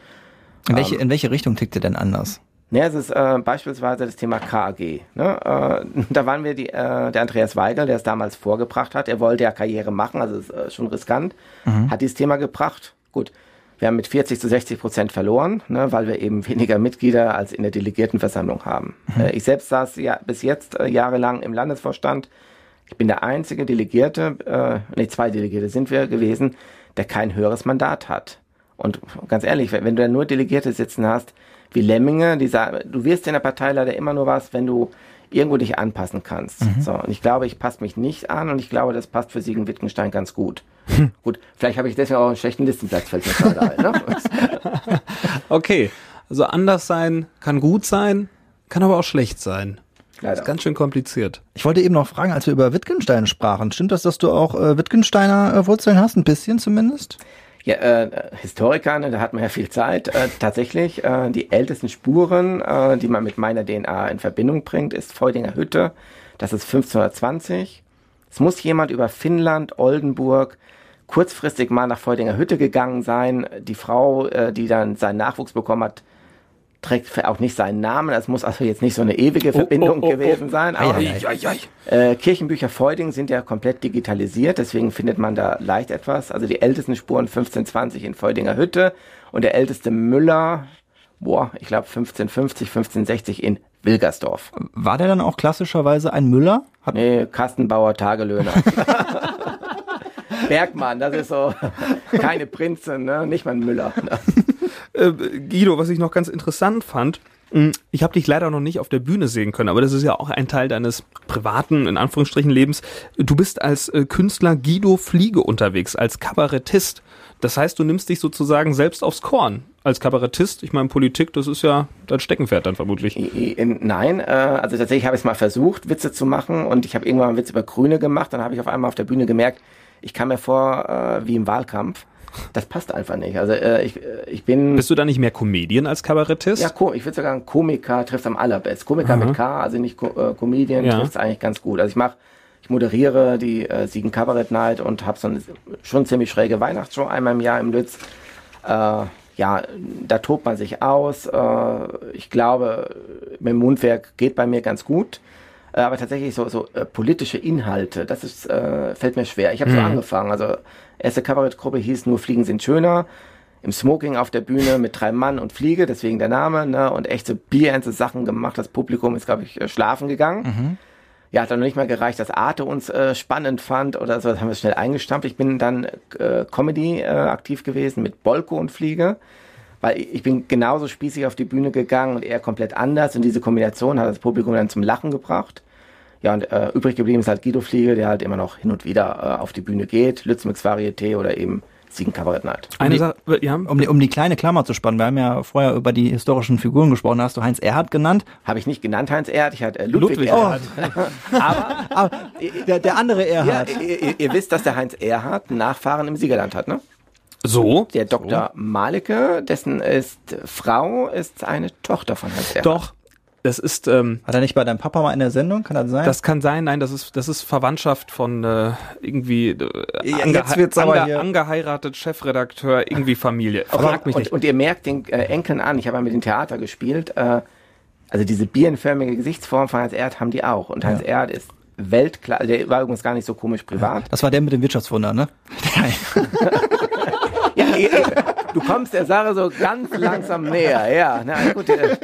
In welche, ähm, in welche Richtung tickt ihr denn anders? Ne, es ist äh, beispielsweise das Thema KAG. Ne? Äh, da waren wir die, äh, der Andreas Weigel, der es damals vorgebracht hat. Er wollte ja Karriere machen, also ist äh, schon riskant. Mhm. Hat dieses Thema gebracht. Gut, wir haben mit 40 zu 60 Prozent verloren, ne, weil wir eben weniger Mitglieder als in der Delegiertenversammlung haben. Mhm. Äh, ich selbst saß ja bis jetzt äh, jahrelang im Landesvorstand. Ich bin der einzige Delegierte, äh, nee, zwei Delegierte sind wir gewesen, der kein höheres Mandat hat. Und ganz ehrlich, wenn, du da nur Delegierte sitzen hast, wie Lemminge, die sagen, du wirst in der Partei leider immer nur was, wenn du irgendwo dich anpassen kannst. Mhm. So, und ich glaube, ich passe mich nicht an und ich glaube, das passt für Siegen Wittgenstein ganz gut. Hm. Gut, vielleicht habe ich deswegen auch einen schlechten Listenplatz, fällt mir gerade ein. Ne? okay, also anders sein kann gut sein, kann aber auch schlecht sein. Leider. Das ist ganz schön kompliziert. Ich wollte eben noch fragen, als wir über Wittgenstein sprachen, stimmt das, dass du auch äh, Wittgensteiner äh, Wurzeln hast, ein bisschen zumindest? Ja, äh, Historiker, ne, da hat man ja viel Zeit. Äh, tatsächlich, äh, die ältesten Spuren, äh, die man mit meiner DNA in Verbindung bringt, ist Feudinger Hütte. Das ist 1520. Es muss jemand über Finnland, Oldenburg, kurzfristig mal nach Feudinger Hütte gegangen sein. Die Frau, äh, die dann seinen Nachwuchs bekommen hat, trägt auch nicht seinen Namen. Das muss also jetzt nicht so eine ewige oh, Verbindung oh, oh, oh, gewesen sein. Aber äh, Kirchenbücher Feuding sind ja komplett digitalisiert, deswegen findet man da leicht etwas. Also die ältesten Spuren 1520 in Feudinger Hütte und der älteste Müller, boah, ich glaube 1550, 1560 in Wilgersdorf. War der dann auch klassischerweise ein Müller? Hat nee, Kastenbauer, Tagelöhner. Bergmann, das ist so keine Prinzen, ne? nicht mal ein Müller. Ne? Äh, Guido, was ich noch ganz interessant fand, hm, ich habe dich leider noch nicht auf der Bühne sehen können, aber das ist ja auch ein Teil deines privaten, in Anführungsstrichen, Lebens. Du bist als äh, Künstler Guido Fliege unterwegs, als Kabarettist. Das heißt, du nimmst dich sozusagen selbst aufs Korn. Als Kabarettist, ich meine, Politik, das ist ja dein Steckenpferd dann vermutlich. Nein, äh, also tatsächlich habe ich es mal versucht, Witze zu machen und ich habe irgendwann einen Witz über Grüne gemacht, dann habe ich auf einmal auf der Bühne gemerkt, ich kam mir vor äh, wie im Wahlkampf das passt einfach nicht. Also äh, ich, äh, ich bin. Bist du da nicht mehr Comedian als Kabarettist? Ja, ich würde sagen, Komiker trifft am allerbesten. Komiker Aha. mit K, also nicht Co äh, Comedian, ja. trifft eigentlich ganz gut. Also ich mache, ich moderiere die äh, Siegen Kabarett Night und habe so eine schon ziemlich schräge Weihnachtsshow einmal im Jahr im Lütz. Äh, ja, da tobt man sich aus. Äh, ich glaube, mit dem Mundwerk geht bei mir ganz gut. Äh, aber tatsächlich so, so äh, politische Inhalte, das ist, äh, fällt mir schwer. Ich habe mhm. so angefangen. Also erste Kabarettgruppe hieß Nur Fliegen sind schöner. Im Smoking auf der Bühne mit drei Mann und Fliege, deswegen der Name, ne? Und echt so bierernste Sachen gemacht. Das Publikum ist, glaube ich, äh, schlafen gegangen. Mhm. Ja, hat dann noch nicht mal gereicht, dass Arte uns äh, spannend fand oder so. Das haben wir schnell eingestampft. Ich bin dann äh, Comedy äh, aktiv gewesen mit Bolko und Fliege weil ich bin genauso spießig auf die Bühne gegangen und er komplett anders und diese Kombination hat das Publikum dann zum Lachen gebracht. Ja, und äh, übrig geblieben ist halt Guido Fliege, der halt immer noch hin und wieder äh, auf die Bühne geht, Lützmix Varieté oder eben Siegen Kabarett Night. Eine Sache, ja. um, die, um die kleine Klammer zu spannen, wir haben ja vorher über die historischen Figuren gesprochen, hast du Heinz Erhardt genannt? Habe ich nicht genannt, Heinz Erhardt, ich hatte äh, Ludwig, Ludwig Erhardt. Oh. aber, aber der, der andere Erhardt. Ja, ihr, ihr, wisst, dass der Heinz Erhardt Nachfahren im Siegerland hat, ne? So? Der Dr. So. Maleke, dessen ist Frau, ist eine Tochter von Heinz Erhardt. Doch. Das ist. Ähm, Hat er nicht bei deinem Papa mal in der Sendung? Kann das sein? Das kann sein. Nein, das ist das ist Verwandtschaft von äh, irgendwie äh, ja, ange ange angeheiratet Chefredakteur irgendwie Familie. Frag mich und, nicht. Und ihr merkt den äh, Enkeln an. Ich habe ja mit dem Theater gespielt. Äh, also diese bierenförmige Gesichtsform von Heinz Erd haben die auch. Und Heinz ja. Erd ist Weltklasse. Der war übrigens gar nicht so komisch privat. Das war der mit dem Wirtschaftswunder, ne? ja, du kommst der Sache so ganz langsam näher, ja. Na gut, äh,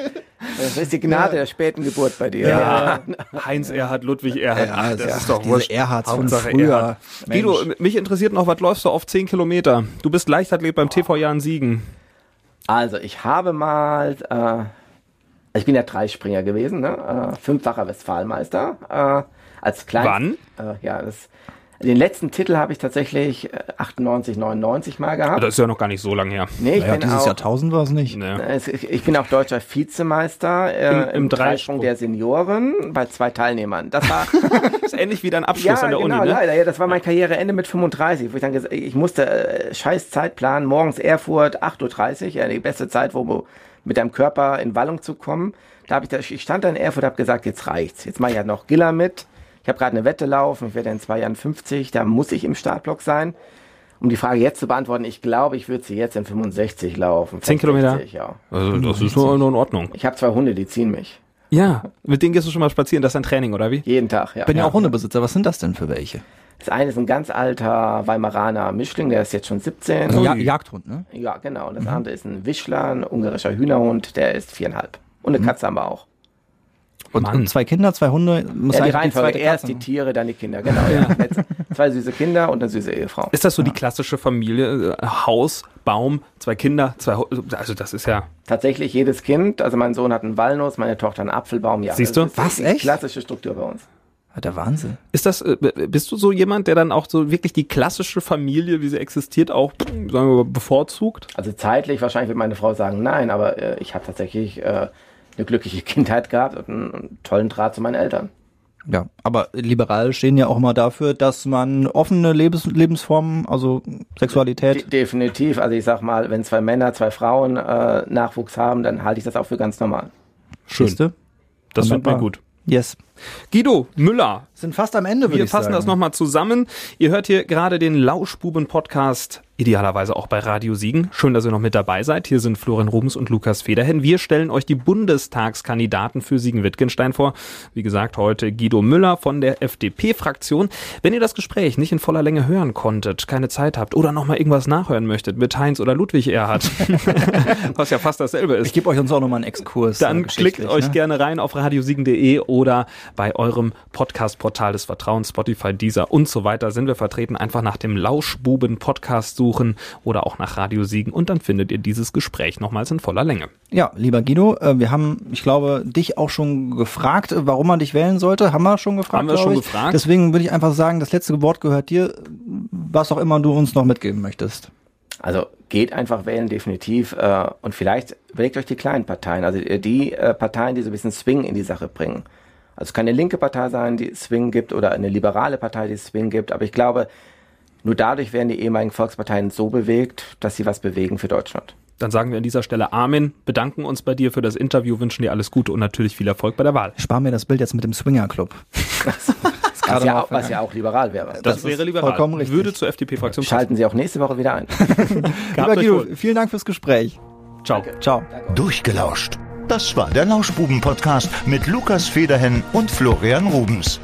das ist die Gnade der späten Geburt bei dir. Ja. Heinz Erhard, Ludwig Erhard. Ja, Ach, das ja, ist doch wurscht. Erhards von Hauptsache früher. Erhard. Mensch. Guido, mich interessiert noch, was läufst du auf 10 Kilometer? Du bist Leichtathlet beim TV Jan Siegen. Also ich habe mal, äh, ich bin ja Dreispringer gewesen, ne? äh, fünffacher Westfalenmeister. Äh, als klein. Wann? Äh, ja, das, den letzten Titel habe ich tatsächlich äh, 98, 99 mal gehabt. Das ist ja noch gar nicht so lange her. nee, ich Naja, bin dieses auch, Jahrtausend war es nicht. Ne. Es- Ich bin auch deutscher Vizemeister äh, Im- im, im Dreisprung der Senioren bei zwei Teilnehmern. Das war Das ist ähnlich wie dein ja Abschluss an der genau, Uni, ne? leider. Ja, das war mein Karriereende mit 35, wo ich dann gesagt, ich musste äh, scheiß Zeitplan morgens Erfurt 8:30 Uhr, ja die beste Zeit, wo mit deinem Körper in Wallung zu kommen. Da habe ich, da, ich stand da in Erfurt, habe gesagt, jetzt reicht's. Jetzt mache ich ja noch Giller mit. Ich habe gerade eine Wette laufen. Ich werde in zwei Jahren 50. Da muss ich im Startblock sein. Um die Frage jetzt zu beantworten, ich glaube, ich würde sie jetzt in 65 laufen. 10 vielleicht Kilometer? 60, ja. Also, das ist nur, in Ordnung. Ich habe zwei Hunde, die ziehen mich. Ja, mit denen gehst du schon mal spazieren. Das ist ein Training, oder wie? Jeden Tag, ja. Ich bin ja auch Hundebesitzer. Was sind das denn für welche? Das eine ist ein ganz alter Weimaraner Mischling, der ist jetzt schon 17. Also ja Jagdhund, ne? Ja, genau. Und das andere ist ein Wischler, ein ungarischer Hühnerhund, der ist viereinhalb. Und eine Katze haben wir auch. Und, und zwei Kinder, zwei Hunde. Muss Ja, die Reihenfolge. Erst Katze, die? Tiere, dann die Kinder. Genau. Ja. Zwei süße Kinder und eine süße Ehefrau. Ist das so die klassische Familie? Äh, Haus, Baum, zwei Kinder, zwei Also das ist ja. Tatsächlich jedes Kind. Also mein Sohn hat einen Walnuss, meine Tochter einen Apfelbaum. Ja, Siehst das du? ist Was, die echt? Klassische Struktur bei uns. Ja, Der Wahnsinn. Ist das, äh, bist du so jemand, der dann auch so wirklich die klassische Familie, wie sie existiert, auch sagen wir mal, bevorzugt? Also zeitlich wahrscheinlich wird meine Frau sagen nein, aber äh, ich habe tatsächlich äh, eine glückliche Kindheit gehabt und einen, einen tollen Draht zu meinen Eltern. Ja, aber Liberale stehen ja auch mal dafür, dass man offene Lebens Lebensformen, also De Sexualität. definitiv. Also ich sag mal, wenn zwei Männer, zwei Frauen äh, Nachwuchs haben, dann halte ich das auch für ganz normal. Schön. Siehste? Das findet man gut. Yes. Guido Müller, Sind fast am Ende, würde wir ich fassen sagen. das nochmal zusammen. Ihr hört hier gerade den Lauschbuben-Podcast, idealerweise auch bei Radio Siegen. Schön, dass ihr noch mit dabei seid. Hier sind Florian Rubens und Lukas Federhen. Wir stellen euch die Bundestagskandidaten für Siegen-Wittgenstein vor. Wie gesagt, heute Guido Müller von der FDP-Fraktion. Wenn ihr das Gespräch nicht in voller Länge hören konntet, keine Zeit habt oder nochmal irgendwas nachhören möchtet mit Heinz oder Ludwig Erhard, was ja fast dasselbe ist, Ich gebe euch uns auch nochmal einen Exkurs. dann äh, klickt euch ne? gerne rein auf radiosiegen.de oder bei eurem Podcast-Portal des Vertrauens, Spotify, Deezer und so weiter sind wir vertreten. Einfach nach dem Lauschbuben-Podcast suchen oder auch nach Radio Siegen und dann findet ihr dieses Gespräch nochmals in voller Länge. Ja, lieber Guido, äh, wir haben, ich glaube, dich auch schon gefragt, äh, warum man dich wählen sollte. Haben wir schon gefragt. Haben wir schon ich. gefragt. Deswegen würde ich einfach sagen, das letzte Wort gehört dir, was auch immer du uns noch mitgeben möchtest. Also geht einfach wählen, definitiv. Äh, und vielleicht überlegt euch die kleinen Parteien, also die Parteien, die so ein bisschen Swing in die Sache bringen. Also es kann eine linke Partei sein, die Swing gibt, oder eine liberale Partei, die Swing gibt. Aber ich glaube, nur dadurch werden die ehemaligen Volksparteien so bewegt, dass sie was bewegen für Deutschland. Dann sagen wir an dieser Stelle Amen, bedanken uns bei dir für das Interview, wünschen dir alles Gute und natürlich viel Erfolg bei der Wahl. Spar mir das Bild jetzt mit dem Swinger Club. Was ja, was ja auch liberal wäre. Das, Das wäre liberal. vollkommen richtig. Würde zur FDP-Fraktion passen. Schalten Sie auch nächste Woche wieder ein. Lieber Guido, vielen Dank fürs Gespräch. Ciao. Ciao. Durchgelauscht. Das war der Lauschbuben-Podcast mit Lukas Federhen und Florian Rubens.